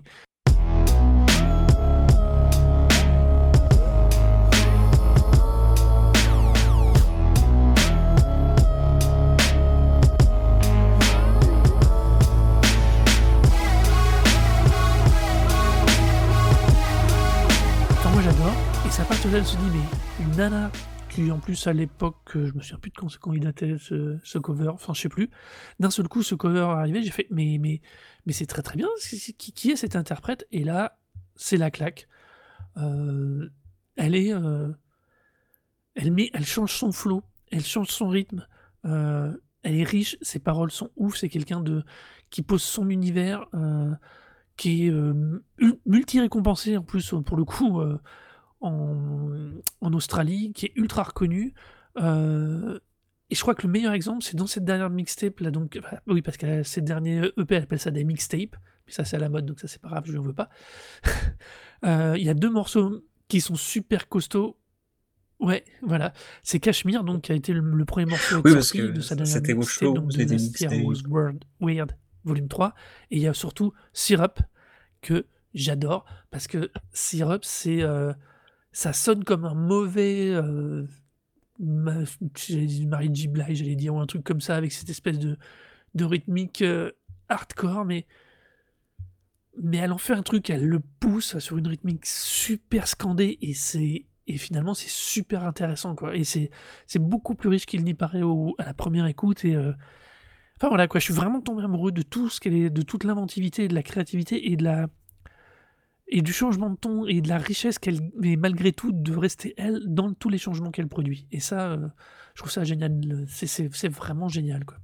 elle se dit, mais une nana qui, en plus, à l'époque, euh, je me souviens plus de quand, quand il datait ce, ce cover, enfin, je sais plus. D'un seul coup, ce cover est arrivé, j'ai fait, mais, mais, mais c'est très très bien. c'est- c'est- Qui, est cet interprète? Et là, c'est la claque. Euh, elle est. euh, elle, met, elle change son flow, elle change son rythme. elle est riche, ses paroles sont ouf. C'est quelqu'un de qui pose son univers, qui est mul- multi-récompensé en plus, pour le coup, en, en Australie, qui est ultra reconnu. Euh, et je crois que le meilleur exemple, c'est dans cette dernière mixtape là. Donc, enfin, oui, parce que ces derniers EP, elle appelle ça des mixtapes. Mais ça, c'est à la mode, donc ça, c'est pas grave, je n'en veux pas. Euh, Il y a deux morceaux qui sont super costauds. Ouais, voilà. C'est Cashmere, donc, qui a été le, le premier morceau Oui, parce sorti que de sa dernière c'était mixtape, donc de. Was Weird, Weird, volume 3. Et il y a surtout Syrup, que j'adore, parce que Syrup, c'est... euh, ça sonne comme un mauvais... Euh, j'allais dire Marie J. Blige, j'allais dire, ou un truc comme ça, avec cette espèce de, de rythmique euh, hardcore, mais mais elle en fait un truc, elle le pousse sur une rythmique super scandée et c'est et finalement c'est super intéressant quoi. Et c'est c'est beaucoup plus riche qu'il n'y paraît à la première écoute et euh, enfin voilà quoi. Je suis vraiment tombé amoureux de tout ce qu'elle est, de toute l'inventivité, de la créativité et de la et du changement de ton et de la richesse qu'elle mais malgré tout de rester elle dans tous les changements qu'elle produit. Et ça, euh, je trouve ça génial. C'est vraiment génial quoi.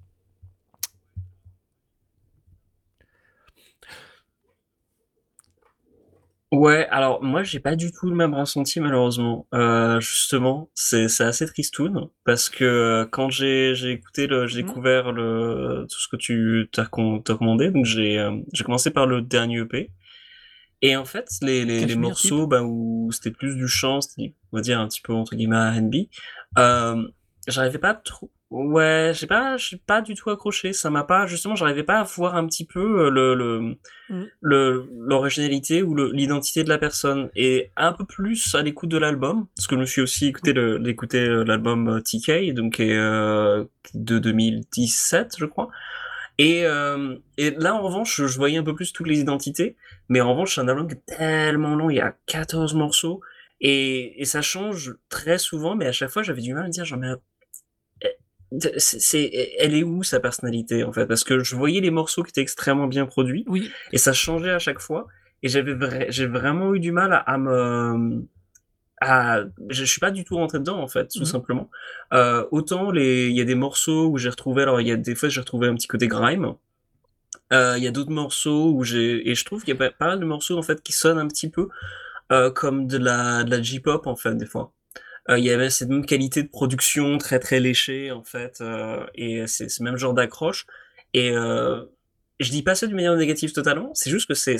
Ouais, alors moi j'ai pas du tout le même ressenti malheureusement. Euh, justement, c'est c'est assez tristoun parce que euh, quand j'ai j'ai écouté le j'ai Mhm. découvert le tout ce que tu t'as commandé, donc j'ai j'ai commencé par le dernier EP et en fait les les, morceaux bah où c'était plus du chant, c'était on va dire un petit peu entre guillemets R&B, euh, j'arrivais pas trop Ouais, j'ai pas, j'ai pas du tout accroché. Ça m'a pas, justement, j'arrivais pas à voir un petit peu euh, le, le, Mhm. le, l'originalité ou le- l'identité de la personne et un peu plus à l'écoute de l'album parce que je me suis aussi écouté le, l'écouter euh, l'album euh, TK donc est, euh, de 2017 je crois et euh, et là en revanche je, voyais un peu plus toutes les identités mais en revanche c'est un album qui est tellement long il y a 14 morceaux et, et ça change très souvent mais à chaque fois j'avais du mal à me dire genre mais c'est, c'est- elle est où sa personnalité en fait? Parce que je voyais les morceaux qui étaient extrêmement bien produits Oui, et ça changeait à chaque fois et j'avais vra- j'ai vraiment eu du mal à, à me à je suis pas du tout rentré dedans en fait tout Mhm. simplement. Euh, autant les il y a des morceaux où j'ai retrouvé alors il y a des fois j'ai retrouvé un petit côté grime. Euh, il y a d'autres morceaux où j'ai et je trouve qu'il y a pas, mal de morceaux en fait qui sonnent un petit peu euh, comme de la de la J-pop en fait des fois. Il y avait cette même qualité de production très très léchée en fait et c'est ce même genre d'accroche. Et je dis pas ça d'une manière négative totalement, c'est juste que c'est,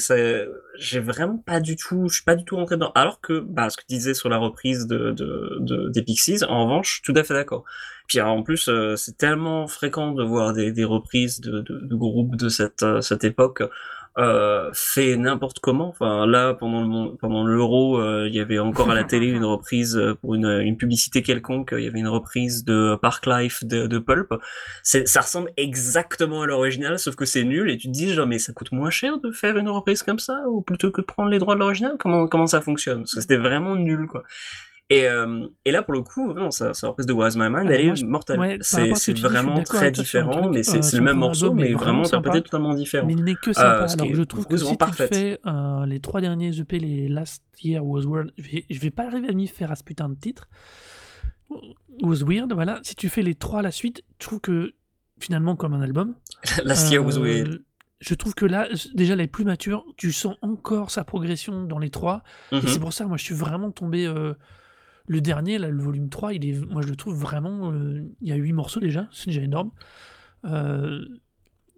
j'ai vraiment pas du tout, je suis pas du tout rentré dedans. Alors que, bah, ce que tu disais sur la reprise de, de, de des Pixies, en revanche, tout à fait d'accord. Puis en plus, euh, c'est tellement fréquent de voir des, des reprises de, de, de groupes de cette, euh, cette époque euh, fait n'importe comment. Enfin, là, pendant le pendant l'euro, euh, il y avait encore à la télé une reprise euh, pour une, une publicité quelconque. Il y avait une reprise de Park Life de, de Pulp. Ça ressemble exactement à l'original, sauf que c'est nul. Et tu te dis genre mais ça coûte moins cher de faire une reprise comme ça ou plutôt que de prendre les droits de l'original? Comment comment ça fonctionne? Parce que c'était vraiment nul quoi. Et, euh, et là, pour le coup, vraiment, sa, sa reprise de Was My Mind, Ah, elle moi, est je- mortelle. ouais, par c'est c'est tu dis, vraiment très différent, mais c'est euh, c'est le même morceau, est mais vraiment interprété totalement différent. Mais il n'est que Euh, sympa. qui Alors, est je trouve que si tu parfaite. fais euh, les trois derniers EP, les Last Year Was Weird, je vais, je vais pas arriver à m'y faire à ce putain de titre. Was Weird, voilà. Si tu fais les trois à la suite, je trouve que finalement, comme un album, Last Year Was euh, Weird. je trouve que là, déjà, les plus matures, tu sens encore sa progression dans les trois. Et c'est Mhm. pour ça, moi, je suis vraiment tombé. euh, le dernier, là, le volume 3, il est, moi, je le trouve vraiment. euh, il y a 8 morceaux déjà, c'est déjà énorme. Euh,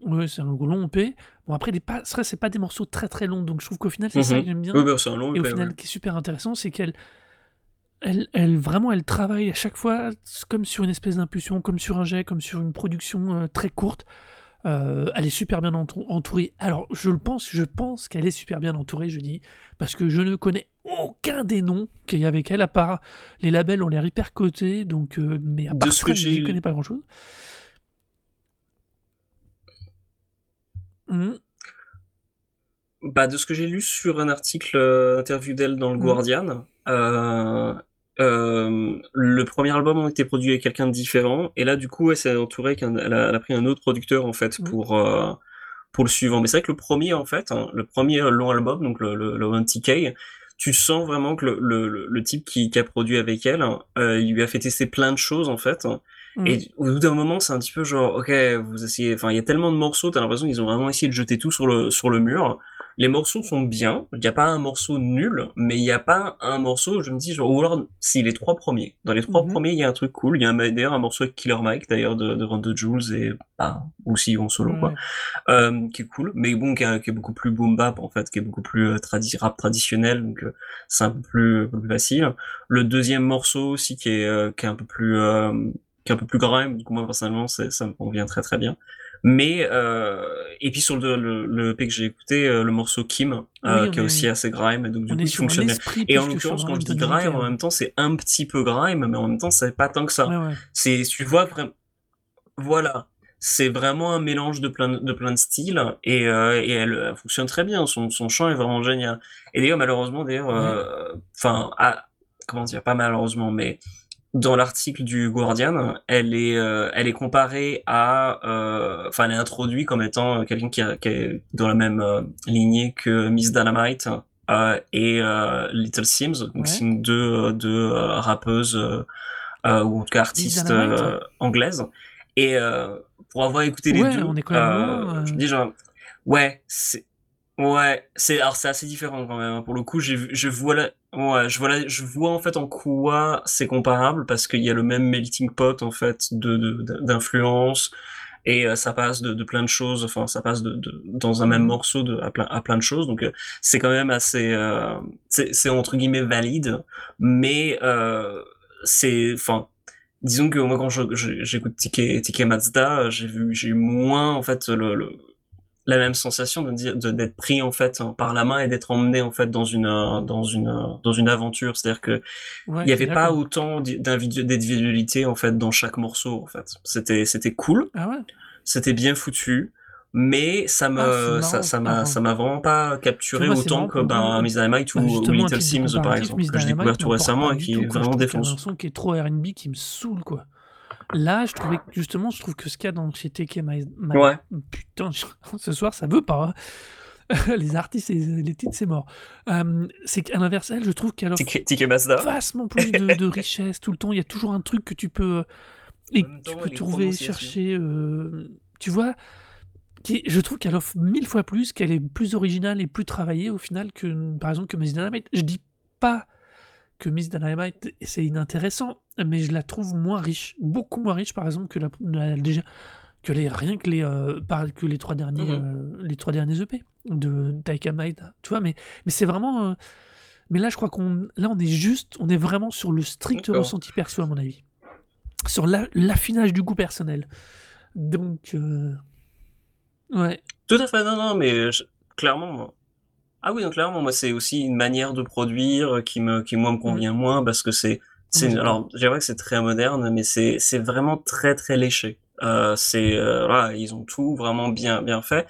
ouais, c'est un long EP. Bon, après, il est pas, c'est pas des morceaux très très longs, donc je trouve qu'au final, c'est ça que Mhm. j'aime bien. Oui, c'est un long Et au final, ouais. qui est super intéressant, c'est qu'elle. Elle, elle, vraiment, elle travaille à chaque fois comme sur une espèce d'impulsion, comme sur un jet, comme sur une production euh, très courte. Euh, elle est super bien entou- entourée. Alors, je le pense, je pense qu'elle est super bien entourée, je dis, parce que je ne connais aucun des noms qu'il y a avec elle, à part les labels ont l'air hyper cotés, donc, euh, mais à De part ce ça, que je j'ai- n'y connais pas grand-chose. Mhm. Bah, de ce que j'ai lu sur un article euh, interview d'elle dans le Mhm. Guardian, euh, euh, le premier album a été produit avec quelqu'un de différent, et là, du coup, elle s'est entourée qu'un, elle a, elle a pris un autre producteur, en fait, Mhm. pour, euh, pour le suivant. Mais c'est vrai que le premier, en fait, hein, le premier euh, long album, donc le, le, le 1TK, tu sens vraiment que le, le, le- le type qui, qui a produit avec elle, euh, il lui a fait tester plein de choses, en fait. Mhm. Et au bout d'un moment, c'est un petit peu genre, ok, vous essayez, enfin, il y a tellement de morceaux, t'as l'impression qu'ils ont vraiment essayé de jeter tout sur le, sur le mur. Les morceaux sont bien, il n'y a pas un morceau nul, mais il n'y a pas un morceau, je me dis, genre, ou alors, si, les trois premiers. Dans les trois Mhm. premiers, il y a un truc cool. Il y a un- d'ailleurs un morceau avec Killer Mike, d'ailleurs, de, de 22 Jules, et, bah, aussi en solo, quoi euh, qui est cool, mais bon, qui, est- qui est beaucoup plus boom bap en fait, qui est beaucoup plus euh, tradi rap traditionnel, donc euh, c'est un peu plus, plus facile. Le deuxième morceau aussi qui est, euh, qui est un peu plus, euh, qui est un peu plus grime, du coup moi personnellement c'est, ça me convient très très bien. Mais euh, et puis sur le le, le EP que j'ai écouté, euh, le morceau Kim, euh, qui est aussi assez grime, et donc du coup un fonctionne bien. Et en l'occurrence, quand je dis grime, en même temps c'est un petit peu grime, mais en même temps c'est pas tant que ça. Ouais, ouais. C'est, tu vois vraiment voilà, c'est vraiment un mélange de plein de, de plein de styles et, euh, et elle, elle fonctionne très bien. Son, son chant est vraiment génial. Et d'ailleurs, malheureusement, d'ailleurs, enfin, ah, comment dire, pas malheureusement, mais dans l'article du Guardian, elle est, euh, elle est comparée à, euh, enfin, elle est introduite comme étant euh, quelqu'un qui, est dans la même euh, lignée que Miss Dynamite et Little Sims, donc Ouais. c'est une deux, deux rappeuses ou en tout cas artistes anglaises. Et pour avoir écouté les Ouais, deux, on est quand même loin. je me dis genre, ouais, c'est, ouais, c'est, alors c'est assez différent quand même. hein. Pour le coup, je vois la, ouais, je vois la, je vois en fait en quoi c'est comparable parce qu'il y a le même melting pot en fait de, d'influence et euh, ça passe de, de plein de choses. Enfin, ça passe de, de dans un même Mhm. morceau de, à plein, à plein de choses. Donc euh, c'est quand même assez, euh, c'est, entre guillemets valide, mais euh, c'est, enfin. Disons que moi quand j'écoute Tike, Tike Mazda, j'ai vu, j'ai eu moins en fait le, le- la même sensation de dire de- d'être pris en fait hein, par la main et d'être emmené en fait dans une euh, dans une euh, dans une aventure. C'est-à-dire que Ouais, il y avait pas autant d'i- d'individu- d'individualité en fait dans chaque morceau en fait. C'était c'était cool, Ah ouais? c'était bien foutu, mais ça Ah, c'est me ça m'a ça m'a vraiment pas tu capturé vois, c'est autant que ben ou, ou un Little Sims par exemple que j'ai découvert tout récemment et qui est vraiment a un son qui est trop R&B qui me saoule, quoi. Là, je trouvais que justement, je trouve que ce qu'il y a dans chez TK My, My- Ouais. Putain, je- ce soir, ça veut pas. hein. Les artistes et les titres, c'est mort. Euh, c'est qu'à l'inverse, elle, je trouve qu'elle offre vachement plus de, de richesse tout le temps. Il y a toujours un truc que tu peux, et même tu peux trouver, chercher. euh, tu vois, qui, je trouve qu'elle offre mille fois plus, qu'elle est plus originale et plus travaillée au final que, par exemple, que Miss Dynamite. Je dis pas que Miss Dynamite, c'est inintéressant, mais je la trouve moins riche, beaucoup moins riche par exemple que la, déjà que les rien que les euh, que les trois derniers mmh les trois derniers EP de Taika Maeda, tu vois mais mais c'est vraiment mais là je crois qu'on là on est juste on est vraiment sur le strict ressenti perso à mon avis. Sur l'affinage du goût personnel. Donc ouais. Tout à fait non non mais clairement ah oui, donc clairement, moi, c'est aussi une manière de produire qui me, qui moi me mmh. convient moins parce que c'est, alors, j'aimerais que c'est très moderne, mais c'est, c'est vraiment très, très léché. Euh, c'est, euh, voilà, ils ont tout vraiment bien, bien fait.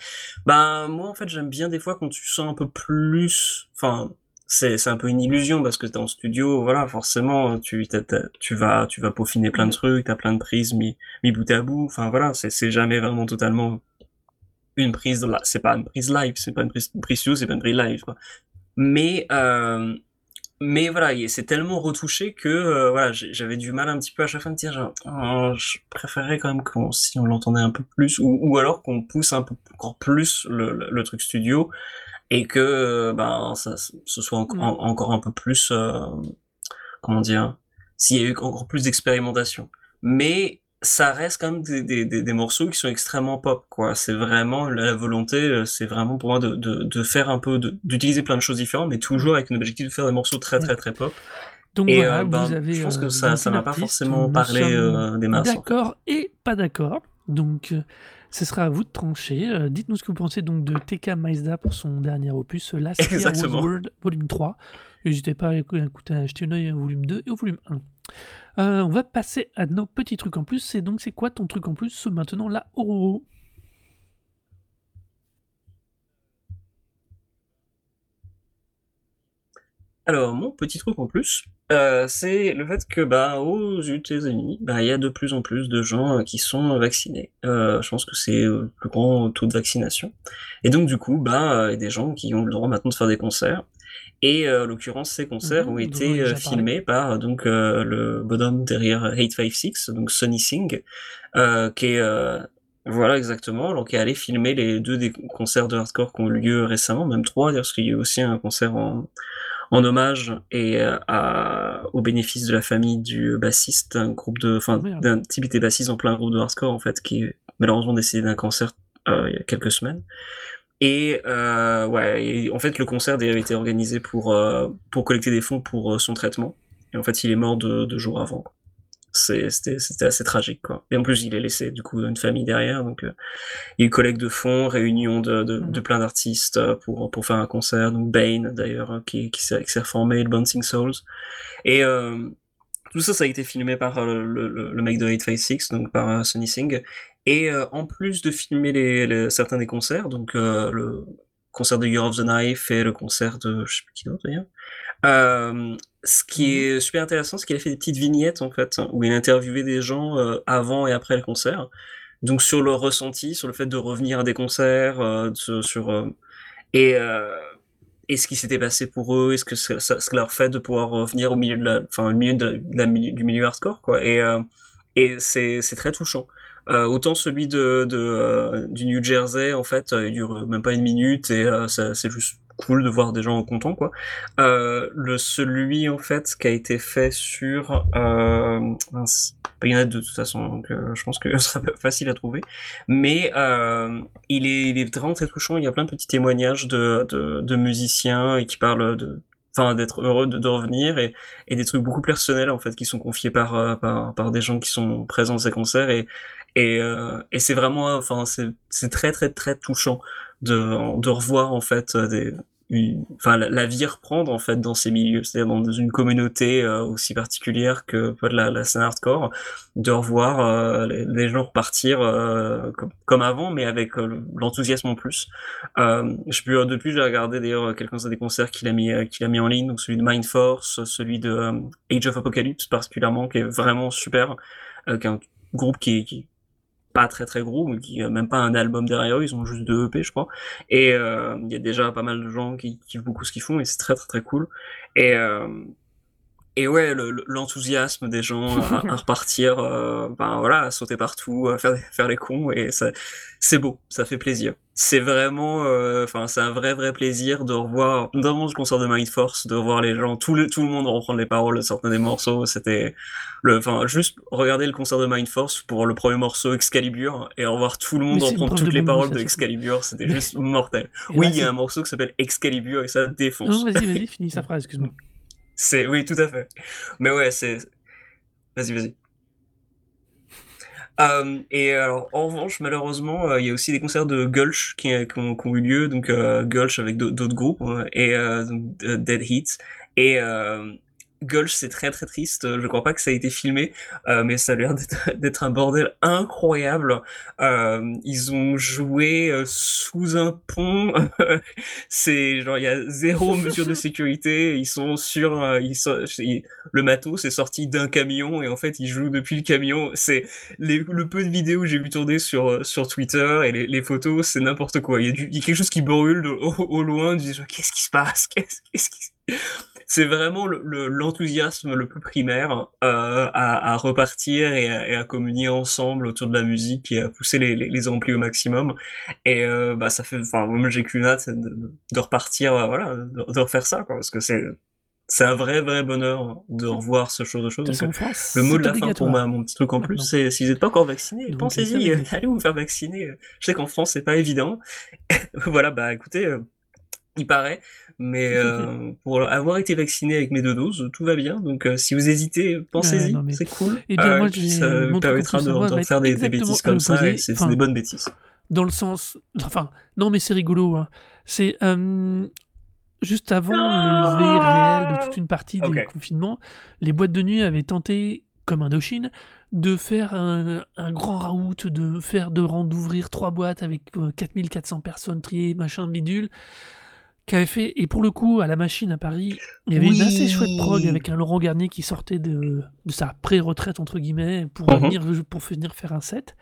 Ben, moi, en fait, j'aime bien des fois quand tu sens un peu plus, enfin, c'est, c'est un peu une illusion parce que t'es en studio, voilà, forcément, tu, tu vas, tu vas peaufiner plein de trucs, t'as plein de prises mis, mis bout à bout, enfin, voilà, c'est, c'est jamais vraiment totalement une prise c'est pas une prise live, c'est pas une prise, studio, c'est pas une prise live, quoi. Mais, euh, mais voilà, c'est tellement retouché que euh, voilà, j'avais du mal un petit peu à chaque fois de dire genre, oh, je préférerais quand même qu'on si on l'entendait un peu plus, ou, ou alors qu'on pousse un peu encore plus le, le, truc studio et que euh, ben ça, ce soit encore un peu plus, euh, comment dire, s'il y a eu encore plus d'expérimentation. Mais ça reste quand même des, des, des, morceaux qui sont extrêmement pop, quoi. C'est vraiment la volonté, euh, c'est vraiment pour moi de, de, de faire un peu, d'utiliser plein de choses différentes, mais toujours avec un objectif de faire des morceaux très très très pop. Donc et voilà, euh, ben, vous avez, je pense que euh, ça, m'a pas forcément parlé des masses. D'accord et pas d'accord. Donc, ce sera à vous de trancher. Dites-nous ce que vous pensez donc de TK Maizda pour son dernier opus, Last Year World, volume 3. N'hésitez pas à acheter un œil au volume 2 et au volume 1. Euh, on va passer à nos petits trucs en plus. C'est donc, c'est quoi ton truc en plus maintenant là, Aurora Alors, mon petit truc en plus, euh, c'est le fait que bah, aux États-Unis, bah, il y a de plus en plus de gens euh, qui sont vaccinés. je pense que c'est le plus grand taux de vaccination. Et donc, du coup, bah, il y a des gens qui ont le droit maintenant de faire des concerts. Et euh, en l'occurrence, ces concerts ont mhm, été euh, filmés par euh, donc le bonhomme derrière 856, donc Sonny Singh, qui est voilà exactement, alors qui est allé filmer les deux des concerts de hardcore qui ont eu lieu récemment, même trois, parce qu'il y a eu aussi un concert en, en hommage et à, au bénéfice de la famille du bassiste, un groupe de, enfin, oh, d'un type était bassiste en plein groupe de hardcore en fait, qui est malheureusement décédé d'un cancer il y a quelques semaines. Et euh, ouais, en fait, le concert a été organisé pour, euh, pour collecter des fonds pour euh, son traitement. Et en fait, il est mort deux, jours avant. C'était assez tragique, quoi. Et en plus, il est laissé, du coup, une famille derrière. Donc, il collecte de fonds, réunion de, de, de plein d'artistes pour, pour faire un concert. Donc, Bane, d'ailleurs, qui, qui s'est reformé, le Bouncing Souls. Et tout ça, ça a été filmé par le, le, le mec de 856, donc par Sonny Singh. Et euh, en plus de filmer les, certains des concerts, donc euh, le concert de Year of the Knife et le concert de je sais plus qui d'autre d'ailleurs, euh, ce qui mmh est super intéressant, c'est qu'il a fait des petites vignettes en fait, où il interviewait des gens avant et après le concert. Donc sur leur ressenti, sur le fait de revenir à des concerts, sur et et ce qui s'était passé pour eux, est-ce que ça, ça, ce que leur fait de pouvoir revenir au milieu de la, enfin au milieu de, la, du milieu hardcore quoi. Et c'est très touchant. Euh, autant celui de, de euh, du New Jersey, en fait, euh, il dure même pas une minute et c'est juste cool de voir des gens contents quoi. le celui en fait qui a été fait sur euh, il y en a de toute façon donc je pense que ce sera facile à trouver. Mais il est il est vraiment très touchant. Il y a plein de petits témoignages de de, de musiciens et qui parlent de enfin d'être heureux de, de revenir et, et, des trucs beaucoup personnels en fait qui sont confiés par, par par des gens qui sont présents dans ces concerts et et, euh, et c'est vraiment, enfin, c'est très très très touchant de, de revoir en fait des, enfin la, vie reprendre en fait dans ces milieux, c'est-à-dire dans une communauté euh, aussi particulière que la, la scène hardcore, de revoir euh, les, gens repartir euh, comme, comme, avant, mais avec l'enthousiasme en plus. je depuis j'ai regardé d'ailleurs quelques des concerts qu'il a mis qu'il a mis en ligne, donc celui de Mind Force, celui de Age of Apocalypse particulièrement, qui est vraiment super, qui un groupe qui, qui pas très très gros, qui a même pas un album derrière eux, ils ont juste deux EP, je crois. Et euh, il y a déjà pas mal de gens qui kiffent beaucoup ce qu'ils font, et c'est très très très cool. Et euh, et ouais, l'enthousiasme des gens à, repartir, euh, ben voilà, à sauter partout, à faire faire les cons, et ça, c'est beau, ça fait plaisir. C'est vraiment, euh, enfin, c'est un vrai, vrai plaisir de revoir, notamment le concert de Mind Force, de revoir les gens, tout le, tout le monde reprendre les paroles de certains des morceaux. C'était le, enfin, juste regarder le concert de Mind Force pour le premier morceau Excalibur et revoir tout le monde reprendre toutes les paroles de Excalibur, c'était juste mortel. oui, il y a un morceau qui s'appelle Excalibur et ça défonce. Non, vas-y, vas-y, finis sa phrase, excuse-moi. C'est, oui, tout à fait. Mais ouais, c'est, vas-y, vas-y. Euh, et alors, en revanche, malheureusement, euh, il y a aussi des concerts de Gulch qui, qui ont, eu lieu, donc euh, Gulch avec d'autres groupes, hein, et Dead Heat. Et Gulch, c'est très très triste. Je crois pas que ça a été filmé, euh, mais ça a l'air d'être un bordel incroyable. Euh, ils ont joué euh, sous un pont. c'est genre il y a zéro mesure de sécurité. Ils sont sur, ils sont, le matos est sorti d'un camion et en fait ils jouent depuis le camion. C'est le peu de vidéos que j'ai vu tourner sur sur Twitter et les, les photos, c'est n'importe quoi. Il y, a du, il y, a quelque chose qui brûle au, au loin. Qu'est-ce qui se passe? Qu'est-ce qui c'est vraiment l'enthousiasme le, le, plus primaire euh, à, à, repartir et à, et à, communier ensemble autour de la musique et à pousser les, les, les amplis au maximum. Et euh, bah ça fait, enfin moi j'ai qu'une hâte de, de, repartir, euh, voilà, de, de, refaire ça, quoi, parce que c'est c'est un vrai vrai bonheur de revoir ce genre de choses. Le mot de la fin pour moi, mon petit truc en plus, c'est si vous n'êtes pas encore vacciné, pensez-y, allez vous faire vacciner. Je sais qu'en France c'est pas évident. voilà, bah écoutez, euh, il paraît, mais euh, pour avoir été vacciné avec mes deux doses, tout va bien. Donc euh, si vous hésitez, pensez-y, mais... c'est cool. Et eh bien, moi, euh, ça permettra de, de faire des, des, bêtises comme ça, et c'est enfin, des bonnes bêtises. Dans le sens, enfin, non mais c'est rigolo. Hein. C'est euh, juste avant le lever réel de toute une partie okay. des confinements, les boîtes de nuit avaient tenté, comme Indochine, de faire un, un, grand raout, de faire de rendre d'ouvrir trois boîtes avec 4400 personnes triées, machin, bidule qui avait fait, et pour le coup, à la machine à Paris, il y avait oui. une assez chouette prog avec un Laurent Garnier qui sortait de, de sa pré-retraite, entre guillemets, pour, uh -huh. venir, pour venir faire un set.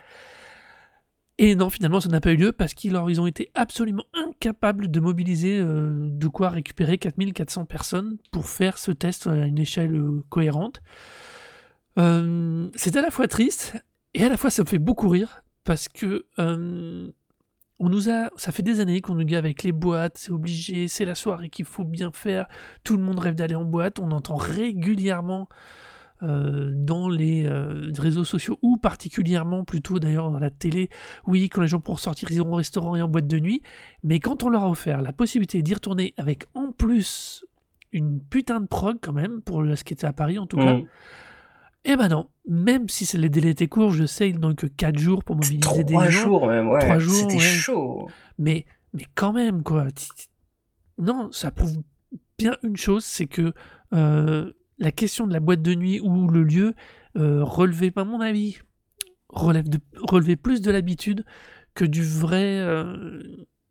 Et non, finalement, ça n'a pas eu lieu parce qu'ils ils ont été absolument incapables de mobiliser euh, de quoi récupérer 4400 personnes pour faire ce test à une échelle euh, cohérente. Euh, c'est à la fois triste et à la fois ça me fait beaucoup rire parce que euh, on nous a, ça fait des années qu'on nous dit avec les boîtes, c'est obligé, c'est la soirée qu'il faut bien faire, tout le monde rêve d'aller en boîte, on entend régulièrement euh, dans les euh, réseaux sociaux, ou particulièrement plutôt d'ailleurs dans la télé, oui, quand les gens pourront sortir, ils iront au restaurant et en boîte de nuit, mais quand on leur a offert la possibilité d'y retourner avec en plus une putain de prog quand même, pour ce qui était à Paris en tout mmh. cas, eh ben non, même si les délais étaient courts, je sais, ils n'ont que 4 jours pour mobiliser des gens. 3 jours même, ouais. 3 jours, C'était ouais. chaud. Mais, mais quand même, quoi. Non, ça prouve bien une chose, c'est que euh, la question de la boîte de nuit ou le lieu euh, relevait, à mon avis, relève de, relevait plus de l'habitude que du vrai, euh,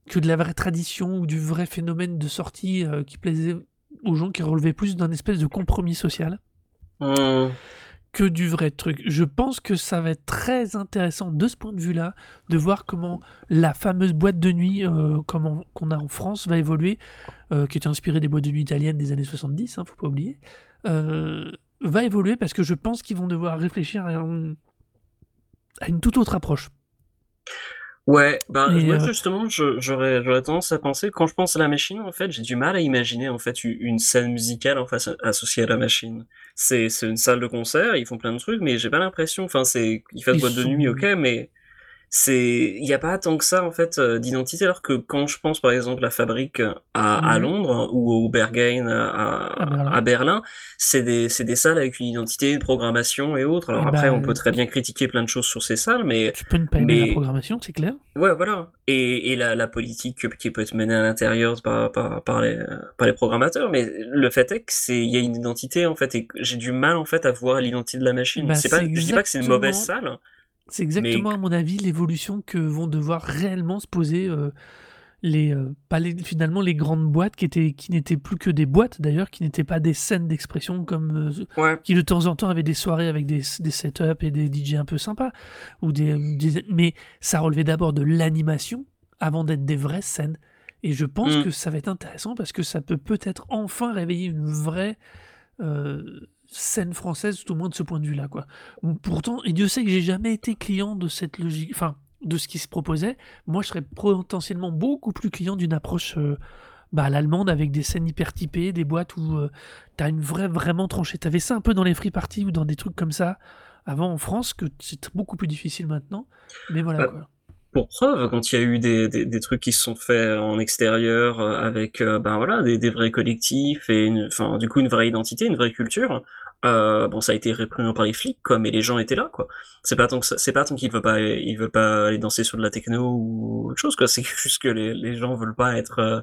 que de la vraie tradition ou du vrai phénomène de sortie euh, qui plaisait aux gens, qui relevait plus d'un espèce de compromis social. Mmh que du vrai truc. Je pense que ça va être très intéressant de ce point de vue-là, de voir comment la fameuse boîte de nuit euh, qu'on a en France va évoluer, euh, qui est inspirée des boîtes de nuit italiennes des années 70, hein, faut pas oublier, euh, va évoluer parce que je pense qu'ils vont devoir réfléchir à, un, à, une toute autre approche. Ouais, ben Et moi euh... justement, j'aurais tendance à penser, quand je pense à la machine, en fait, j'ai du mal à imaginer en fait une scène musicale en face associée à la machine. C'est une salle de concert, ils font plein de trucs, mais j'ai pas l'impression, enfin c'est, ils font boîte sont... de nuit, ok, mais c'est il y a pas tant que ça en fait euh, d'identité alors que quand je pense par exemple à la fabrique à, mmh. à Londres ou au Berghain à, à Berlin, à Berlin c'est des c'est des salles avec une identité une programmation et autres. Alors et après bah, on peut très bien critiquer plein de choses sur ces salles mais tu peux ne pas aimer mais... la programmation c'est clair. Ouais voilà. Et, et la, la politique qui peut être menée à l'intérieur par, par, par les par les programmateurs mais le fait est que c'est il y a une identité en fait et j'ai du mal en fait à voir l'identité de la machine. Bah, c'est pas exactement... je dis pas que c'est une mauvaise salle c'est exactement, mais... à mon avis, l'évolution que vont devoir réellement se poser euh, les, euh, pas les, finalement les grandes boîtes qui étaient qui n'étaient plus que des boîtes d'ailleurs, qui n'étaient pas des scènes d'expression comme euh, ouais. qui de temps en temps avaient des soirées avec des, des setups et des DJ un peu sympas ou des, des mais ça relevait d'abord de l'animation avant d'être des vraies scènes. Et je pense mm. que ça va être intéressant parce que ça peut peut-être enfin réveiller une vraie euh, scène française, tout au moins de ce point de vue-là. quoi. Pourtant, et Dieu sait que j'ai jamais été client de cette logique. Enfin, de ce qui se proposait, moi je serais potentiellement beaucoup plus client d'une approche euh, bah, l'allemande avec des scènes hyper typées, des boîtes où euh, tu as une vraie vraiment tranchée. T'avais ça un peu dans les free parties ou dans des trucs comme ça avant en France, que c'est beaucoup plus difficile maintenant. Mais voilà Bah, quoi. pour preuve, quand il y a eu des, des, des trucs qui se sont faits en extérieur euh, avec euh, ben voilà des, des vrais collectifs et une, enfin du coup une vraie identité, une vraie culture. Euh, bon, ça a été réprimé par les flics, quoi, mais les gens étaient là, quoi. C'est pas tant que c'est pas tant qu'ils veulent pas, ils veulent pas aller danser sur de la techno ou autre chose, quoi. C'est juste que les, les gens veulent pas être euh,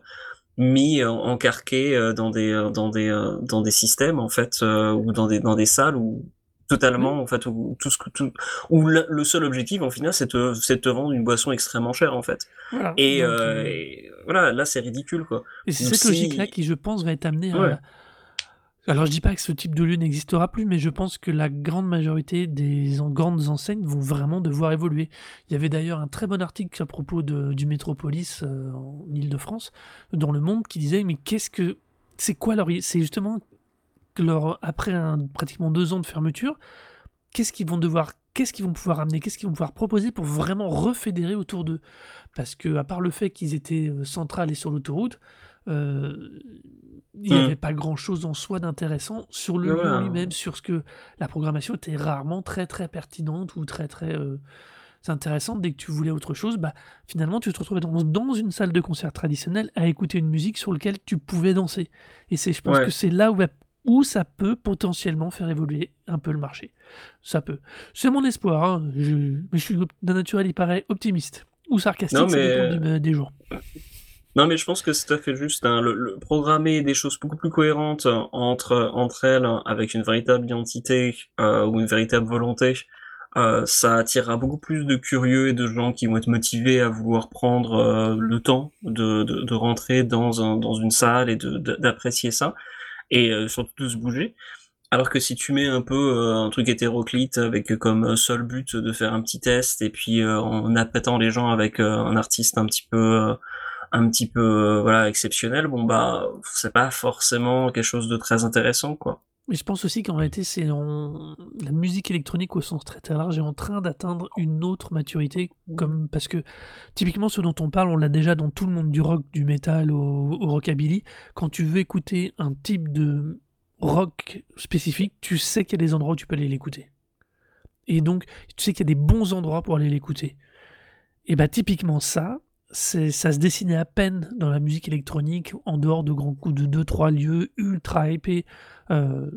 mis en- encarqués euh, dans des euh, dans des euh, dans des systèmes en fait euh, ou dans des dans des salles où totalement en fait où tout ce que tout où le, le seul objectif en final c'est de c'est te vendre une boisson extrêmement chère en fait voilà. et, Donc, et voilà là c'est ridicule quoi et c'est cette logique-là si qui, je pense, va être amenée ouais à, Alors je dis pas que ce type de lieu n'existera plus, mais je pense que la grande majorité des grandes enseignes vont vraiment devoir évoluer. Il y avait d'ailleurs un très bon article à propos de- du Métropolis euh, en Île-de-France, dans Le Monde, qui disait mais qu'est-ce que c'est quoi leur c'est justement leur après pratiquement deux ans de fermeture, qu'est-ce qu'ils vont devoir qu'est-ce qu'ils vont pouvoir amener, qu'est-ce qu'ils vont pouvoir proposer pour vraiment refédérer autour d'eux? Parce que à part le fait qu'ils étaient euh, centrales et sur l'autoroute, il n'y avait Hmm. pas grand-chose en soi d'intéressant sur le voilà lui-même, sur ce que la programmation était rarement très très pertinente ou très très euh, intéressante. Dès que tu voulais autre chose, bah, finalement tu te retrouvais dans, dans une salle de concert traditionnelle à écouter une musique sur laquelle tu pouvais danser. Et c'est, je pense que ouais c'est là où, où ça peut potentiellement faire évoluer un peu le marché. Ça peut. C'est mon espoir, hein. Je- mais je suis d'un naturel, il paraît optimiste. Ou non sarcastique, ça dépend mais du- des jours. Non, mais je pense que c'est tout à fait juste. hein. Le, programmer des choses beaucoup plus cohérentes euh, entre, entre elles, hein, avec une véritable identité euh, ou une véritable volonté, euh, ça attirera beaucoup plus de curieux et de gens qui vont être motivés à vouloir prendre le temps de, de, rentrer dans, un, dans une salle et d'apprécier ça, et surtout de se bouger. Alors que si tu mets un peu un truc hétéroclite avec comme seul but de faire un petit test et puis en appâtant les gens avec un artiste un petit peu un petit peu euh, voilà exceptionnel, bon bah c'est pas forcément quelque chose de très intéressant quoi. Mais je pense aussi qu'en réalité, c'est la musique électronique au sens très très large est en train d'atteindre une autre maturité, comme parce que typiquement ce dont on parle, on l'a déjà dans tout le monde du rock, du metal au, au rockabilly. Quand tu veux écouter un type de rock spécifique, tu sais qu'il y a des endroits où tu peux aller l'écouter. Et donc, tu sais qu'il y a des bons endroits pour aller l'écouter. Et bah typiquement ça, ça se dessinait à peine dans la musique électronique, en dehors de grands coups de deux trois lieux ultra épais, euh,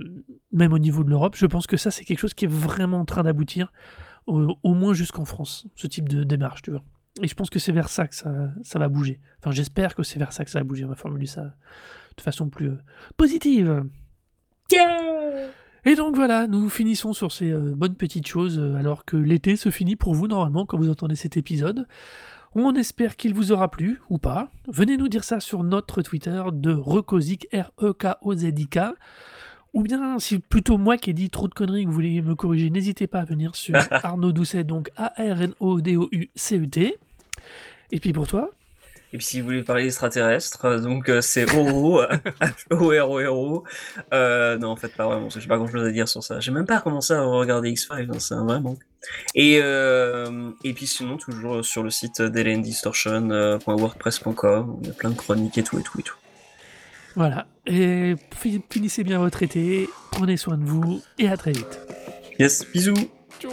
même au niveau de l'Europe. Je pense que ça, c'est quelque chose qui est vraiment en train d'aboutir, au, au moins jusqu'en France, ce type de démarche, tu vois. Et je pense que c'est vers ça que ça, ça va bouger. Enfin, j'espère que c'est vers ça que ça va bouger. On va formuler ça de façon plus euh, positive. Yeah Et donc voilà, nous finissons sur ces euh, bonnes petites choses, alors que l'été se finit pour vous normalement quand vous entendez cet épisode. On espère qu'il vous aura plu, ou pas. Venez nous dire ça sur notre Twitter de Rekozik, R-E-K-O-Z-I-K. Ou bien, si plutôt moi qui ai dit trop de conneries que vous voulez me corriger, n'hésitez pas à venir sur Arnaud Doucet, donc A-R-N-O-D-O-U-C-E-T. Et puis pour toi Et puis si vous voulez parler extraterrestre, euh, donc euh, c'est Oro, O-R-O-R-O. Euh, non en fait pas vraiment, parce que j'ai pas grand chose à dire sur ça. J'ai même pas commencé à regarder X-Files, hein, c'est un vrai manque. Et, euh, et puis sinon toujours sur le site delendistortion.wordpress.com, il y a plein de chroniques et tout et tout et tout. Voilà. Et fi- finissez bien votre été, prenez soin de vous, et à très vite. Yes, bisous Ciao